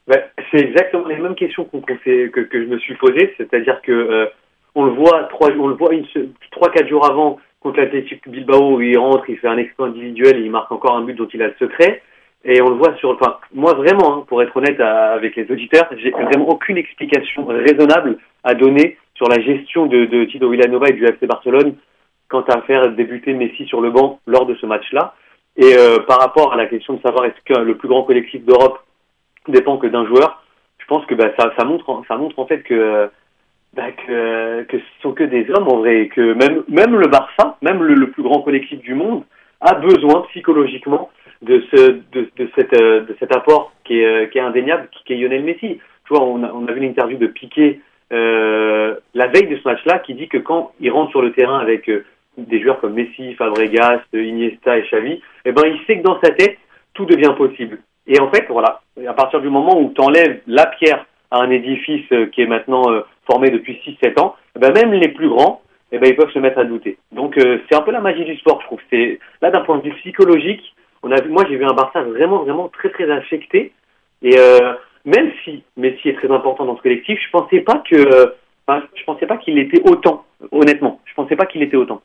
Ben, c'est exactement les mêmes questions que, que je me suis posées, c'est-à-dire que euh, on le voit trois, on le voit une, trois quatre jours avant contre l'Athletic Bilbao où il rentre, il fait un exploit individuel et il marque encore un but dont il a le secret. Et on le voit sur, enfin, moi vraiment, hein, pour être honnête à- avec les auditeurs, j'ai vraiment aucune explication raisonnable à donner sur la gestion de, de Tito Villanova et du FC Barcelone quant à faire débuter Messi sur le banc lors de ce match-là. Et euh, par rapport à la question de savoir est-ce que le plus grand collectif d'Europe dépend que d'un joueur, je pense que bah, ça, montre, ça montre en fait que bah, que ce sont que des hommes en vrai, et que même même le Barça, même le, le plus grand collectif du monde, a besoin psychologiquement de ce de, de cette euh, de cet apport qui est euh, qui est indéniable, qui, est Lionel Messi. Tu vois, on a, on a vu l'interview de Piqué euh, la veille de ce match-là qui dit que quand il rentre sur le terrain avec euh, des joueurs comme Messi, Fabregas, Iniesta et Xavi, eh ben il sait que dans sa tête tout devient possible. Et en fait, voilà, à partir du moment où tu enlèves la pierre à un édifice qui est maintenant formé depuis 6-7 ans, eh ben même les plus grands, eh ben ils peuvent se mettre à douter. Donc c'est un peu la magie du sport, je trouve. C'est là d'un point de vue psychologique, on a vu, moi j'ai vu un Barça vraiment vraiment très très affecté. Et euh, même si Messi est très important dans ce collectif, je pensais pas que, enfin, je pensais pas qu'il était autant. Honnêtement, je pensais pas qu'il était autant.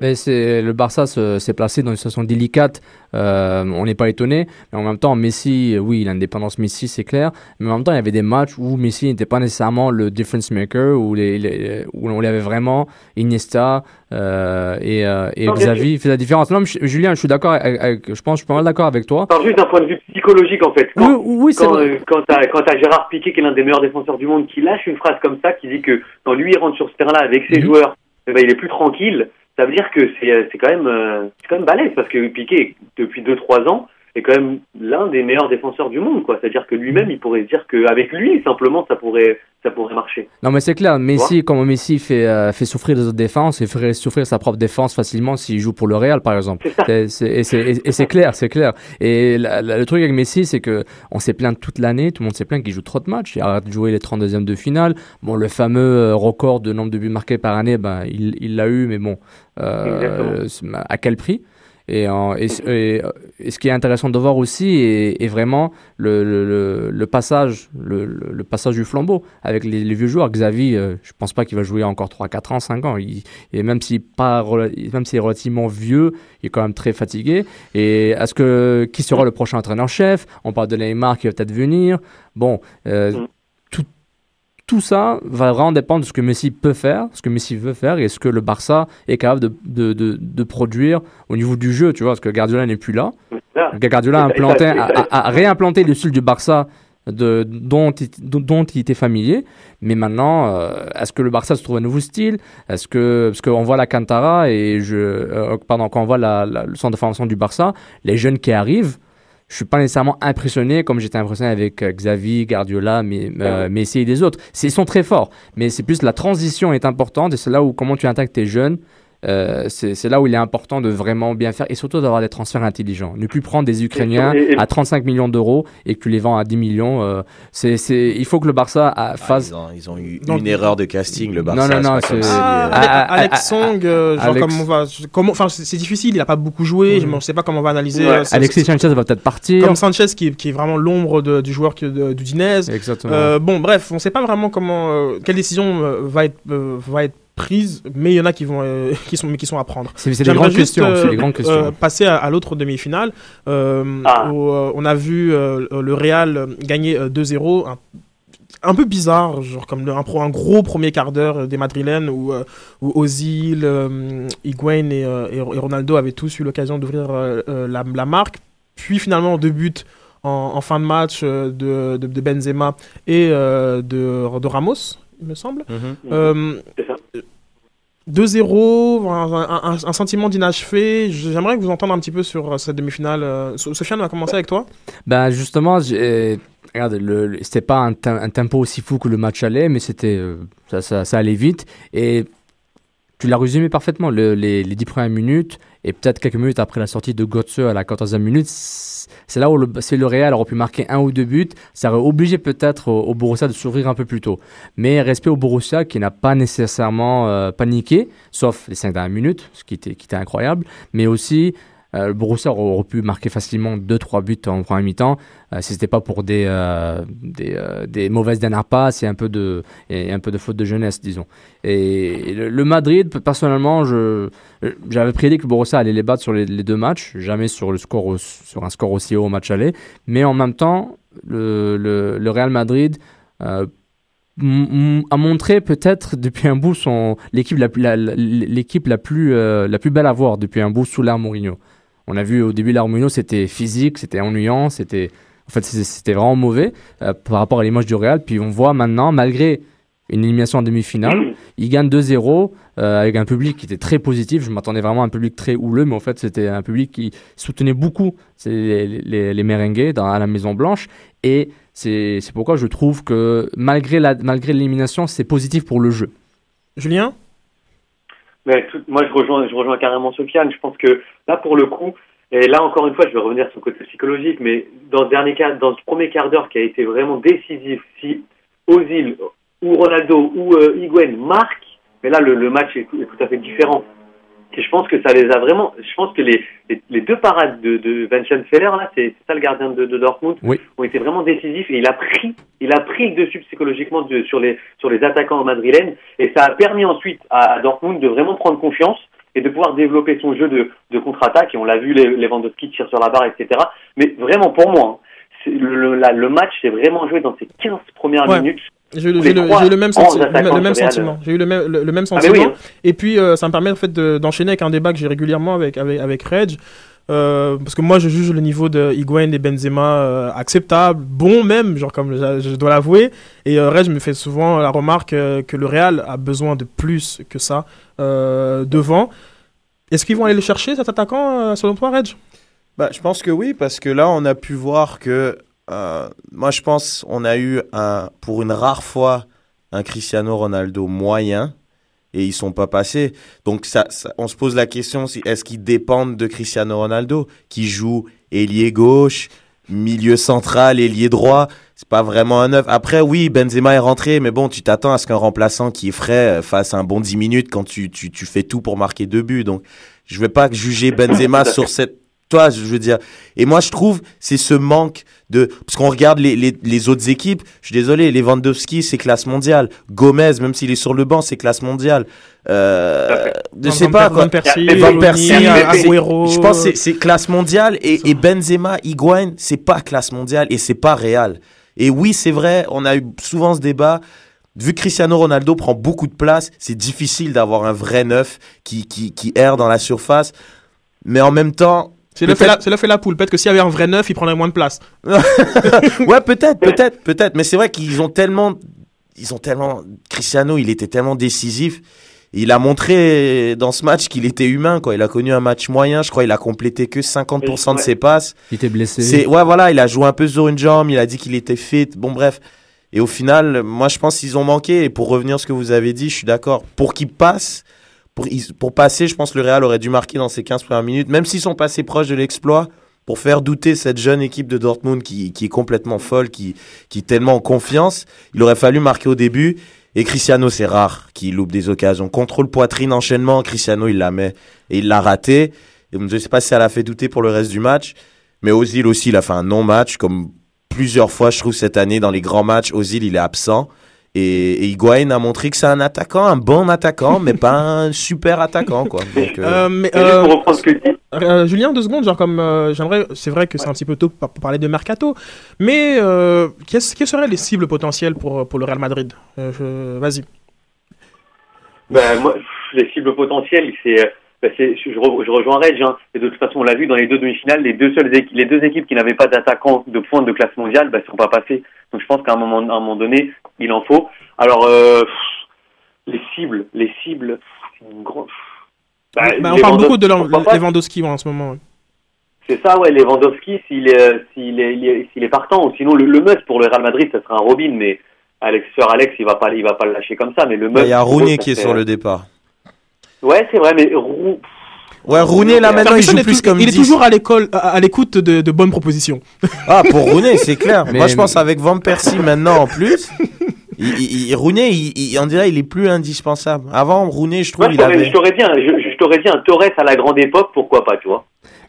Mais le Barça se- s'est placé dans une situation délicate. euh, on n'est pas étonné. Mais en même temps, Messi, oui, l'indépendance Messi, c'est clair. Mais en même temps, il y avait des matchs où Messi n'était pas nécessairement le difference maker, où, les, les- où on avait vraiment Iniesta euh, et, euh, et Non, bien Xavi fait la différence. Non, mais Julien, je suis d'accord. je pense, je suis pas mal d'accord avec toi. Enfin, juste d'un point de vue psychologique, en fait. Quand, Oui, oui, c'est quand, euh, quand t'as, Gérard Piqué, qui est l'un des meilleurs défenseurs du monde, qui lâche une phrase comme ça, qui dit que quand lui il rentre sur ce terrain-là avec Mhm. ses joueurs, eh ben, il est plus tranquille. Ça veut dire que c'est, euh, c'est quand même, euh, c'est quand même balèze parce que Piqué, depuis 2-3 ans, est quand même l'un des meilleurs défenseurs du monde, quoi. C'est-à-dire que lui-même, il pourrait se dire qu'avec lui, simplement, ça pourrait, ça pourrait marcher. Non, mais c'est clair, Messi, comme Messi fait, euh, fait souffrir les autres défenses, il ferait souffrir sa propre défense facilement s'il joue pour le Real, par exemple. C'est- et c'est et- et clair, c'est clair. Et la- la- le truc avec Messi, c'est que on s'est plaint toute l'année, tout le monde s'est plaint qu'il joue trop de matchs, il arrête de jouer les 32e de finale. Bon, le fameux euh, record de nombre de buts marqués par année, ben, il il l'a eu, mais bon, euh, à quel prix? Et, ce qui est intéressant de voir aussi est, vraiment le, passage, le, passage du flambeau avec les, vieux joueurs. Xavi, euh, je pense pas qu'il va jouer encore 3, 4 ans, 5 ans. Et même s'il s'il est relativement vieux, il est quand même très fatigué. Et est-ce que qui sera le prochain entraîneur-chef? On parle de Neymar qui va peut-être venir. Bon, euh, tout, tout ça va vraiment dépendre de ce que Messi peut faire, ce que Messi veut faire et ce que le Barça est capable de, de, de, de produire au niveau du jeu, tu vois, parce que Guardiola n'est plus là. Guardiola a, implanté, a, a- a réimplanté le style du Barça de, dont, il, dont, dont il était familier. Mais maintenant, euh, est-ce que le Barça se trouve un nouveau style? Est-ce que parce qu'on voit la Cantara et je, euh, pardon, quand on voit la, la- le centre de formation du Barça, les jeunes qui arrivent, je suis pas nécessairement impressionné comme j'étais impressionné avec euh, Xavi, Guardiola, mais, euh, Messi et les autres. Ils sont très forts, mais c'est plus la transition est importante et c'est là où comment tu attaques tes jeunes. Euh, c'est là où il est important de vraiment bien faire et surtout d'avoir des transferts intelligents. Ne plus prendre des Ukrainiens Et- et- à 35 millions d'euros et que tu les vends à 10 millions. euh, c'est il faut que le Barça a- fasse. Ah, ils, ont, eu Donc- une erreur de casting, le Barça. Non, non, non, Ah, euh, ah, ah, Alex ah, Song, euh, genre Alex- comment on va, comment, enfin c'est difficile, il a pas beaucoup joué, je ne sais pas comment on va analyser. euh, ce- Alexis Sanchez va peut-être partir. Comme Sanchez qui est, qui est vraiment l'ombre du joueur que- de- du Dinez. Exactement. Euh, bon, bref, on ne sait pas vraiment comment, euh, quelle décision euh, va être euh, va être prise, mais il y en a qui vont, euh, <laughs> qui sont, mais qui sont à prendre. C'est- des J'aimerais grandes juste, questions, c'est des grandes questions. euh, passer à, à l'autre demi-finale. Euh, Ah. où, euh, on a vu euh, le Real euh, gagner euh, 2-0. Un, un peu bizarre, genre comme le- un, pro- un gros premier quart d'heure euh, des Madrilènes où, euh, où Ozil, euh, Higuain et, euh, Ronaldo avaient tous eu l'occasion d'ouvrir euh, euh, la, la marque. Puis finalement, deux buts en, en fin de match euh, de, de, de Benzema et euh, de, de Ramos, il me semble. Mhm. Euh, 2-0, un, un- un- un sentiment d'inachevé. J'aimerais vous entendre un petit peu sur euh, cette demi-finale. Euh, So- Sofiane, on va commencer avec toi. Ben justement, j'ai- regarde, le, le- c'était pas un, te- un tempo aussi fou que le match allait, mais c'était euh, ça, ça, ça allait vite. Et tu l'as résumé parfaitement. Le- les, les 10 premières minutes et peut-être quelques minutes après la sortie de Götze à la 14e minute, c'est là où le, le Real aurait pu marquer un ou deux buts, ça aurait obligé peut-être au, au Borussia de s'ouvrir un peu plus tôt. Mais respect au Borussia qui n'a pas nécessairement euh, paniqué, sauf les 5 dernières minutes, ce qui était incroyable, mais aussi euh, le Borussia aurait, pu marquer facilement 2-3 buts en première mi-temps euh, si c'était pas pour des, euh, des, mauvaises dernières passes et un peu de, un peu de faute de jeunesse, disons. Et, le, Madrid, personnellement, j'avais prédit que Borussia allait les battre sur les, deux matchs, jamais sur, le score, sur un score aussi haut au match aller. Mais en même temps, le, le, Real Madrid a montré peut-être depuis un bout son l'équipe la, l'équipe la plus la plus belle à voir depuis un bout sous l'ère Mourinho. On a vu au début l'ère Mourinho c'était physique, c'était ennuyant, c'était en fait c'était vraiment mauvais euh, par rapport à l'image du Real. Puis on voit maintenant malgré une élimination en demi-finale, il gagne 2-0 euh, avec un public qui était très positif. Je m'attendais vraiment à un public très houleux, mais en fait c'était un public qui soutenait beaucoup les, les, merengues dans, à la Maison Blanche et c'est pourquoi je trouve que malgré la malgré l'élimination, c'est positif pour le jeu. Julien? Mais tout- moi, je rejoins, je rejoins carrément Sofiane. Je pense que là, pour le coup, Et là, encore une fois, je vais revenir sur le côté psychologique, mais dans ce dernier quart, dans ce premier quart d'heure qui a été vraiment décisif, si Ozil ou Ronaldo ou euh, marquent, mais là, le, match est tout à fait différent. Et je pense que ça les a vraiment. Je pense que les, les, les deux parades de, de Vincent Feller, là, c'est ça le gardien de, de Dortmund, Oui. ont été vraiment décisifs et il a pris, il a pris le dessus psychologiquement de- sur les sur les attaquants madrilènes et ça a permis ensuite à, à Dortmund de vraiment prendre confiance et de pouvoir développer son jeu de, de contre-attaque et on l'a vu les Lewandowski tire sur la barre etc. Mais vraiment pour moi, hein, le, le, la- le match s'est vraiment joué dans ces 15 premières Ouais. minutes. J'ai eu le, même, senti- le, même sentiment. J'ai eu le même, le, le même Ah, sentiment. oui, hein. Et puis, euh, ça me permet en fait de- d'enchaîner avec un débat que j'ai régulièrement avec, avec, avec Reg. Euh, parce que moi, je juge le niveau de Higuain et Benzema euh, acceptable, bon même, genre comme je, je dois l'avouer. Et euh, Reg me fait souvent la remarque euh, que le Real a besoin de plus que ça euh, devant. Est-ce qu'ils vont aller le chercher, cet attaquant, euh, selon toi, Reg? Bah, je pense que oui, parce que là, on a pu voir que. Euh, moi, je pense on a eu, un, pour une rare fois, un Cristiano Ronaldo moyen et ils sont pas passés. Donc, ça, ça- on se pose la question si, est-ce qu'ils dépendent de Cristiano Ronaldo, qui joue ailier gauche, milieu central, ailier droit? C'est pas vraiment un neuf. Après, oui, Benzema est rentré, mais bon, tu t'attends à ce qu'un remplaçant qui est frais euh, fasse un bon 10 minutes quand tu, tu, tu fais tout pour marquer deux buts. Donc, je vais pas juger Benzema <laughs> sur cette toi, je veux dire. Et moi, je trouve, c'est ce manque de. Parce qu'on regarde les, les, les autres équipes, je suis désolé, Lewandowski, c'est classe mondiale. Gomez, même s'il est sur le banc, c'est classe mondiale. Euh, je sais pas quoi. Van Persie, Van Rooney, Persie, Agüero. c'est- je pense que c'est- c'est classe mondiale. Et, et Benzema, Higuain, c'est pas classe mondiale et c'est pas réel. Et oui, c'est vrai, on a eu souvent ce débat. Vu que Cristiano Ronaldo prend beaucoup de place, c'est difficile d'avoir un vrai neuf qui, qui, qui erre dans la surface. Mais en même temps. C'est le, fait la, c'est le fait la poule. Peut-être que s'il y avait un vrai neuf, il prendrait moins de place. <laughs> ouais, peut-être, peut-être, peut-être. Mais c'est vrai qu'ils ont tellement, ils ont tellement, Cristiano, il était tellement décisif. Il a montré dans ce match qu'il était humain, quoi. Il a connu un match moyen. Je crois il a complété que 50% de ses passes. Il était blessé. C'est, ouais, voilà, il a joué un peu sur une jambe. Il a dit qu'il était fit. Bon, bref. Et au final, moi, je pense qu'ils ont manqué. Et pour revenir à ce que vous avez dit, je suis d'accord. Pour qu'ils passent, pour, passer, je pense que le Real aurait dû marquer dans ces 15 premières minutes, même s'ils sont passés proches de l'exploit, pour faire douter cette jeune équipe de Dortmund qui, est complètement folle, qui, est tellement en confiance. Il aurait fallu marquer au début. Et Cristiano, c'est rare qu'il loupe des occasions. Contrôle poitrine, enchaînement, Cristiano, il la met. Et il l'a raté. Je ne sais pas si ça l'a fait douter pour le reste du match. Mais Ozil aussi, il a fait un non-match, comme plusieurs fois, je trouve, cette année, dans les grands matchs. Ozil, il est absent. Et, et Higuain a montré que c'est un attaquant, un bon attaquant, mais pas un super attaquant, quoi. <laughs> Donc, euh, Euh, mais, Et juste euh, pour reprendre ce que tu dis, euh, Julien, deux secondes, genre comme euh, j'aimerais, c'est vrai que c'est un petit peu tôt pour, pour parler de mercato, mais euh, qu'est-ce- quelles seraient les cibles potentielles pour, pour le Real Madrid? Euh, je- Vas-y. Ben, moi, les cibles potentielles, c'est, ben, je, je re- je rejoins Reg. Hein, et de toute façon, on l'a vu dans les deux demi-finales, les deux seules équipes, les deux équipes qui n'avaient pas d'attaquants de pointe de classe mondiale, ben, sont pas passées. Donc, je pense qu'à un moment, à un moment donné, il en faut. Alors, euh, les cibles, les cibles, c'est une grande. Ben, Bah, on parle beaucoup de Lewandowski, en ce moment. C'est ça, ouais, Lewandowski, s'il est, euh, s'il est, il est, s'il est partant, ou sinon le, le must pour le Real Madrid, ça sera un Robin, mais Alex, Sir Alex, il va pas, il va pas le lâcher comme ça, mais le il must. y a pour eux, Rooney qui est sur le départ. Ouais, c'est vrai, mais Rou- Ouais, Rooney, là, maintenant, il joue est plus comme Il est 10. toujours à l'école, à, à l'écoute de, de bonnes propositions. <laughs> Ah, pour Rooney, c'est clair. Mais- Moi, je pense avec Van Persie maintenant en plus. Il, il- Rooney, il, il- on dirait il est plus indispensable. Avant, Rooney, je trouve, Moi, je il avait. je t'aurais dit, un- je, je t'aurais dit un Torres à la grande époque, pourquoi pas, tu vois.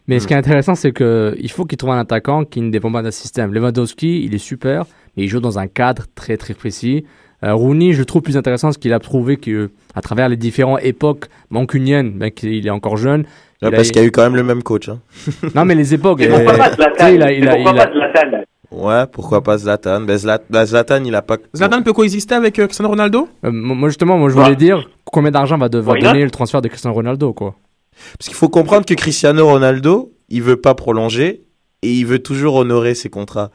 Mais ce qui est intéressant, c'est que il faut qu'il trouve un attaquant qui ne dépend pas d'un système. Lewandowski, il est super, mais il joue dans un cadre très très précis. Euh, Rooney, je le trouve plus intéressant parce qu'il a prouvé que à travers les différentes époques mancuniennes, ben, qu'il est encore jeune. Ouais, il a- parce qu'il y a eu quand même le même coach. hein. Non, mais les époques. Euh, pourquoi pas Zlatan il a- il a- pourquoi il a- pas Zlatan Ouais, pourquoi pas Zlatan? Ben, Zlat- ben, Zlatan, il a pas. Zlatan peut coexister avec euh, Cristiano Ronaldo? Euh, moi justement, moi je Ouais. voulais dire combien d'argent va not? donner le transfert de Cristiano Ronaldo, quoi. Parce qu'il faut comprendre que Cristiano Ronaldo, il veut pas prolonger et il veut toujours honorer ses contrats.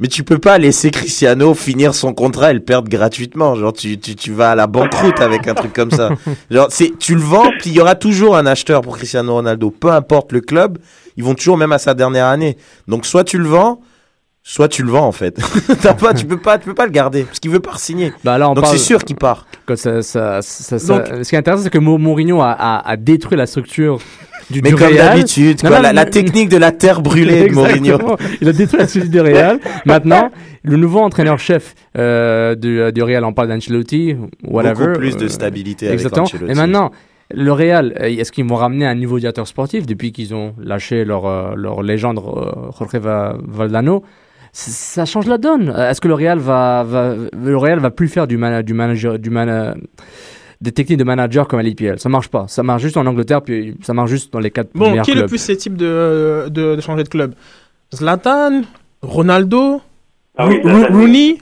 Mais tu peux pas laisser Cristiano finir son contrat et le perdre gratuitement. Genre, tu, tu, tu vas à la banqueroute avec un truc comme ça. <laughs> Genre, c'est, tu le vends, puis il y aura toujours un acheteur pour Cristiano Ronaldo. Peu importe le club, ils vont toujours même à sa dernière année. Donc, soit tu le vends, soit tu le vends, en fait. <laughs> T'as pas, tu peux pas, tu peux pas le garder. Parce qu'il veut pas signer. Bah là, on Donc, parle- c'est sûr qu'il part. que ça, ça- ça- ça- Donc- ce qui est intéressant, c'est que Mo- Mourinho a, a- a détruit la structure du, Mais du comme d'habitude, la, mais- la technique de la terre brûlée de Mourinho. Il a détruit la société du Real. <laughs> Maintenant, le nouveau entraîneur-chef euh, du, du Real, on parle d'Ancelotti, whatever. Beaucoup plus de euh, stabilité avec Exactement. Ancelotti. Et maintenant, le Real, euh, est-ce qu'ils vont ramener un nouveau directeur sportif depuis qu'ils ont lâché leur, euh, leur légende euh, Jorge Va- Valdano? Ça change la donne. Euh, Est-ce que le Real va, va le Real va plus faire du, mana- du manager du des techniques de manager comme à l'IPL Ça marche pas. Ça marche juste en Angleterre puis ça marche juste dans les quatre Bon, meilleurs qui est le clubs. plus susceptible de, de, de changer de club? Zlatan Ronaldo Ah oui, Ro- Zlatan, oui. Rooney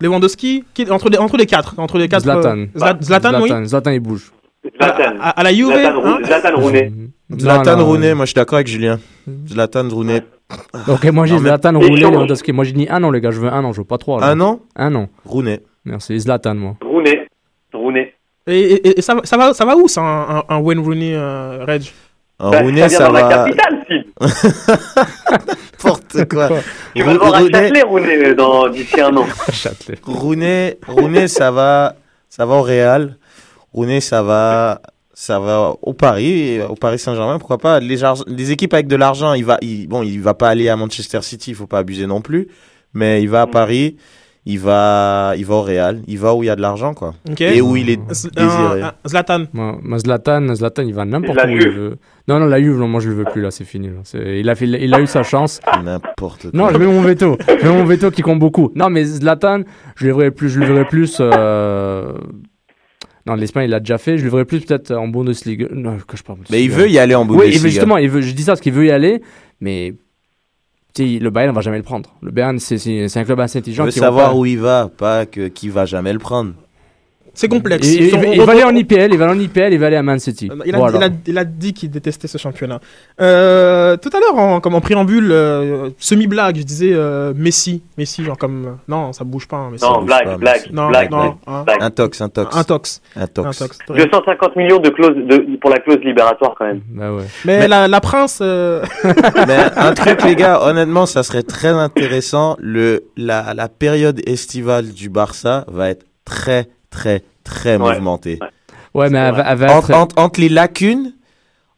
Lewandowski qui, entre, les, entre les quatre. Entre les quatre Zlatan. euh, Zla- Zlatan, oui. Zlatan, Zlatan, il bouge. Zlatan. À, à la Juve Zlatan, hein? Zlatan Rooney. Zlatan Non, non. Rooney, moi je suis d'accord avec Julien. Zlatan Rooney. Ok, moi j'ai Zlatan, Et Rooney, change. Lewandowski. Moi j'ai dit un an, les gars, je veux un an, je veux pas trois. là. Un an Un an. Rooney. Merci, Zlatan, moi. Rooney. Rooney. Et, et- et ça, va- ça, va, ça va où ça, un, un, Wayne Rooney, euh, Reg? Un Bah, Rooney, ça dans la va. capitale. N'importe <laughs> quoi? Tu vas le voir à Rooney- Châtelet, Rooney, dans- d'ici un an. <laughs> Châtelet. Rooney, Rooney, ça va, ça va au Real. Rooney, ça va, ça va au Paris, au Paris Saint-Germain, pourquoi pas. Les, équipes avec de l'argent, il va, il, bon, il va pas aller à Manchester City, il faut pas abuser non plus. Mais il va à Paris, il va, il va au Real, il va où il y a de l'argent, quoi. Ok. Et où il est Z- désiré. un- Zlatan. Moi, moi, Zlatan, Zlatan, il va n'importe où il veut. Non, non, la Juve, non, moi je le veux plus, là, c'est fini. là. Il, a fait, il a eu sa chance. N'importe quoi. Non, je mets mon veto. Je mets mon veto qui compte beaucoup. Non, mais Zlatan, je le verrais plus. Je le verrais plus euh, Non, l'Espagne, il l'a déjà fait. Je le verrais plus peut-être en Bundesliga. Non, je parle. Mais il veut y aller en Oui, Bundesliga. il veut, justement, il veut, je dis ça parce qu'il veut y aller, mais le Bayern ne va jamais le prendre. Le Bayern, c'est- un club assez intelligent. qui va savoir où il va, pas que qui va jamais le prendre. C'est complexe. Il, va aller en IPL, il va aller en IPL, il va aller à Man City. Il a, Voilà. il, a, il a dit qu'il détestait ce championnat. Euh, tout à l'heure, en, comme en préambule, euh, semi-blague, je disais euh, Messi. Messi, genre comme. euh, non, ça bouge pas. hein, Messi. Non, bouge blague, pas, blague, Messi. non, blague, non, blague, hein. blague. Un tox, un tox. Un tox. Un Un tox. tox. 250 millions de clauses de, pour la clause libératoire quand même. Bah ouais. Mais, Mais- La, la prince. euh, <laughs> Mais un <laughs> truc, les gars, honnêtement, ça serait très intéressant. Le, la, la période estivale du Barça va être très, très, très Ouais. mouvementée. Ouais, mais elle va, elle va Entre, être. entre, entre les lacunes,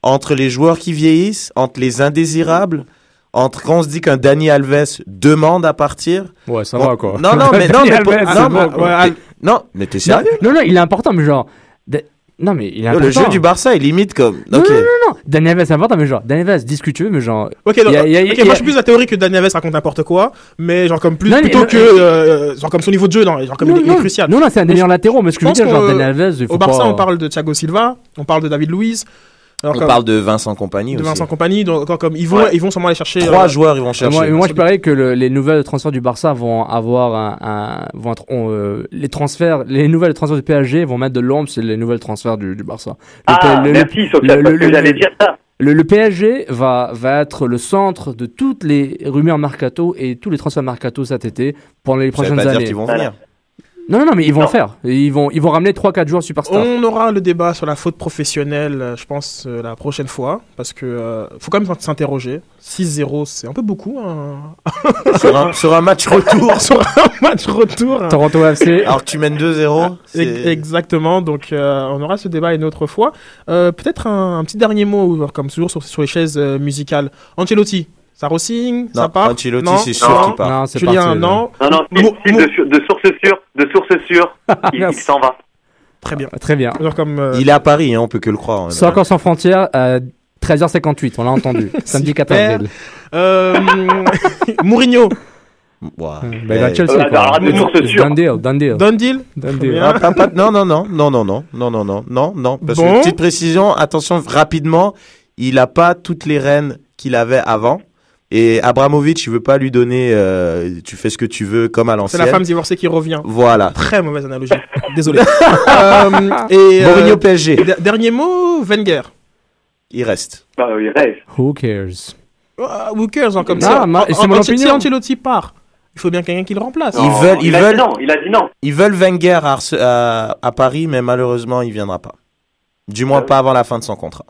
entre les joueurs qui vieillissent, entre les indésirables, entre quand on se dit qu'un Dani Alves demande à partir. Ouais, ça on- va quoi. Non, non, <laughs> mais non, Dani mais, Alves, non, mais- ouais, mais t'es sérieux non, non, il est important, mais genre. de- Non, mais il est important. Le jeu du Barça est limite comme. Non, Ok. non, non, non. Daniel Alves, c'est important, mais genre, Daniel Alves, dis ce que tu veux, mais genre. Ok, donc, a- moi je suis plus la théorie que Daniel Alves raconte n'importe quoi, mais genre comme plus Non, plutôt non, que euh, genre comme son niveau de jeu, non, genre comme non, il, est- non, crucial. Non, non, c'est un délire latéraux, mais ce que je veux dire, genre, Daniel Alves, il faut Au Barça, pas. on parle de Thiago Silva, on parle de David Luiz, alors On comme- parle de Vincent Compagnie de aussi. Vincent Compagnie, donc quand- comme ils vont, Ouais. ils vont sûrement aller chercher Trois euh, joueurs, ils vont chercher. Moi, moi, je parie que le- les nouvelles transferts du Barça vont avoir un, un- vont être, on, euh, les transferts, les nouvelles transferts du PSG vont mettre de l'ombre sur les nouvelles transferts du, du Barça. Le Ah, le- merci, le- parce le- que j'allais dire ça. Le, le PSG va, va être le centre de toutes les rumeurs mercato et tous les transferts mercato cet été pendant les Ça veut prochaines pas dire années. qu'ils vont Voilà. venir. Non, non, non, mais ils vont Non. le faire. Ils vont, ils vont ramener 3-4 joueurs superstars. On aura le débat sur la faute professionnelle, euh, je pense, euh, la prochaine fois, parce que euh, faut quand même s'interroger. 6-0, c'est un peu beaucoup. hein. <laughs> sur, un, sur un match retour. <laughs> sur un match retour. hein. Toronto FC. <laughs> Alors que tu mènes 2-0. Ex- c'est- Exactement, donc euh, on aura ce débat une autre fois. Euh, Peut-être un, un petit dernier mot, comme toujours sur, sur les chaises euh, musicales. Ancelotti, ça re-signe, ça part Ancelotti, Non c'est sûr Non. qu'il part. Non, c'est Julien, parti, non Non, non, Mo- Sid, Mo- de, su- de source sûre, de source sûre, il, il s'en va. Très bien. Très bien. Comme, euh, Il est à Paris, hein, on peut que le croire. hein. C'est encore sans frontières, euh, 13h58, on l'a entendu. Samedi 14 Super. avril. euh, Mourinho, Ouah. Bah, il va Eh, Chelsea. Euh, quoi. alors, de source sûre. Done deal, done deal. Don Deal ah, non, non, non, non, non, non, non, non, non, non, non. Parce Bon. que petite précision, attention rapidement, il a pas toutes les rênes qu'il avait avant. Et Abramovic, il veut pas lui donner, euh, tu fais ce que tu veux comme à C'est l'ancienne. la femme divorcée qui revient. Voilà. Très mauvaise analogie. <laughs> Désolé. <laughs> Euh, et euh, Mourinho PSG, d- dernier mot, Wenger. il reste. Bah, il reste. Who cares? Ah, who cares, hein, comme Non, ça? ma- c'est mon opinion. Si Ancelotti part, il faut bien quelqu'un qui le remplace. Ils veulent- ils il a veulent- dit non, il a dit non. Ils veulent Wenger à, à, à Paris, mais malheureusement, il viendra pas. Du moins Ah oui. pas avant la fin de son contrat.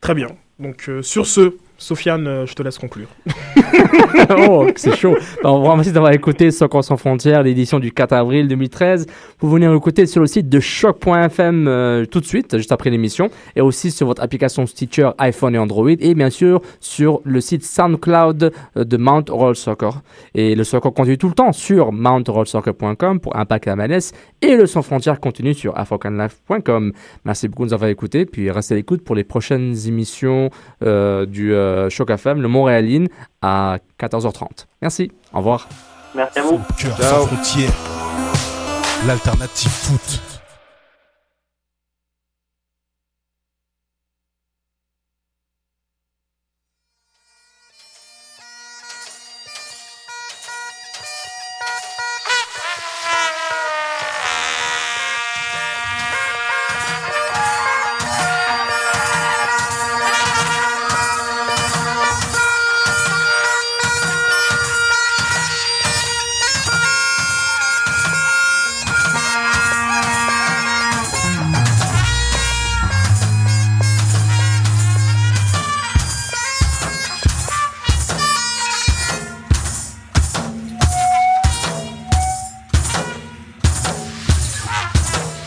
Très bien. Donc euh, sur ce, Sofiane, euh, je te laisse conclure. <laughs> oh, c'est chaud. Bah, on vous remercie d'avoir écouté Soccer sans frontières, l'édition du 4 avril 2013. Vous nous écouter sur le site de choc.fm euh, tout de suite, juste après l'émission, et aussi sur votre application Stitcher iPhone et Android, et bien sûr sur le site SoundCloud euh, de Mount Roll Soccer. Et le soccer continue tout le temps sur mountrollsoccer.com pour Impact MLS, et le sans frontières continue sur africanlife.com. Merci beaucoup de nous avoir écoutés, puis restez à l'écoute pour les prochaines émissions du euh, Choc FM, le Montréaline, à 14h30. Merci, au revoir. Merci à vous. Cœur sans frontières. L'alternative foot.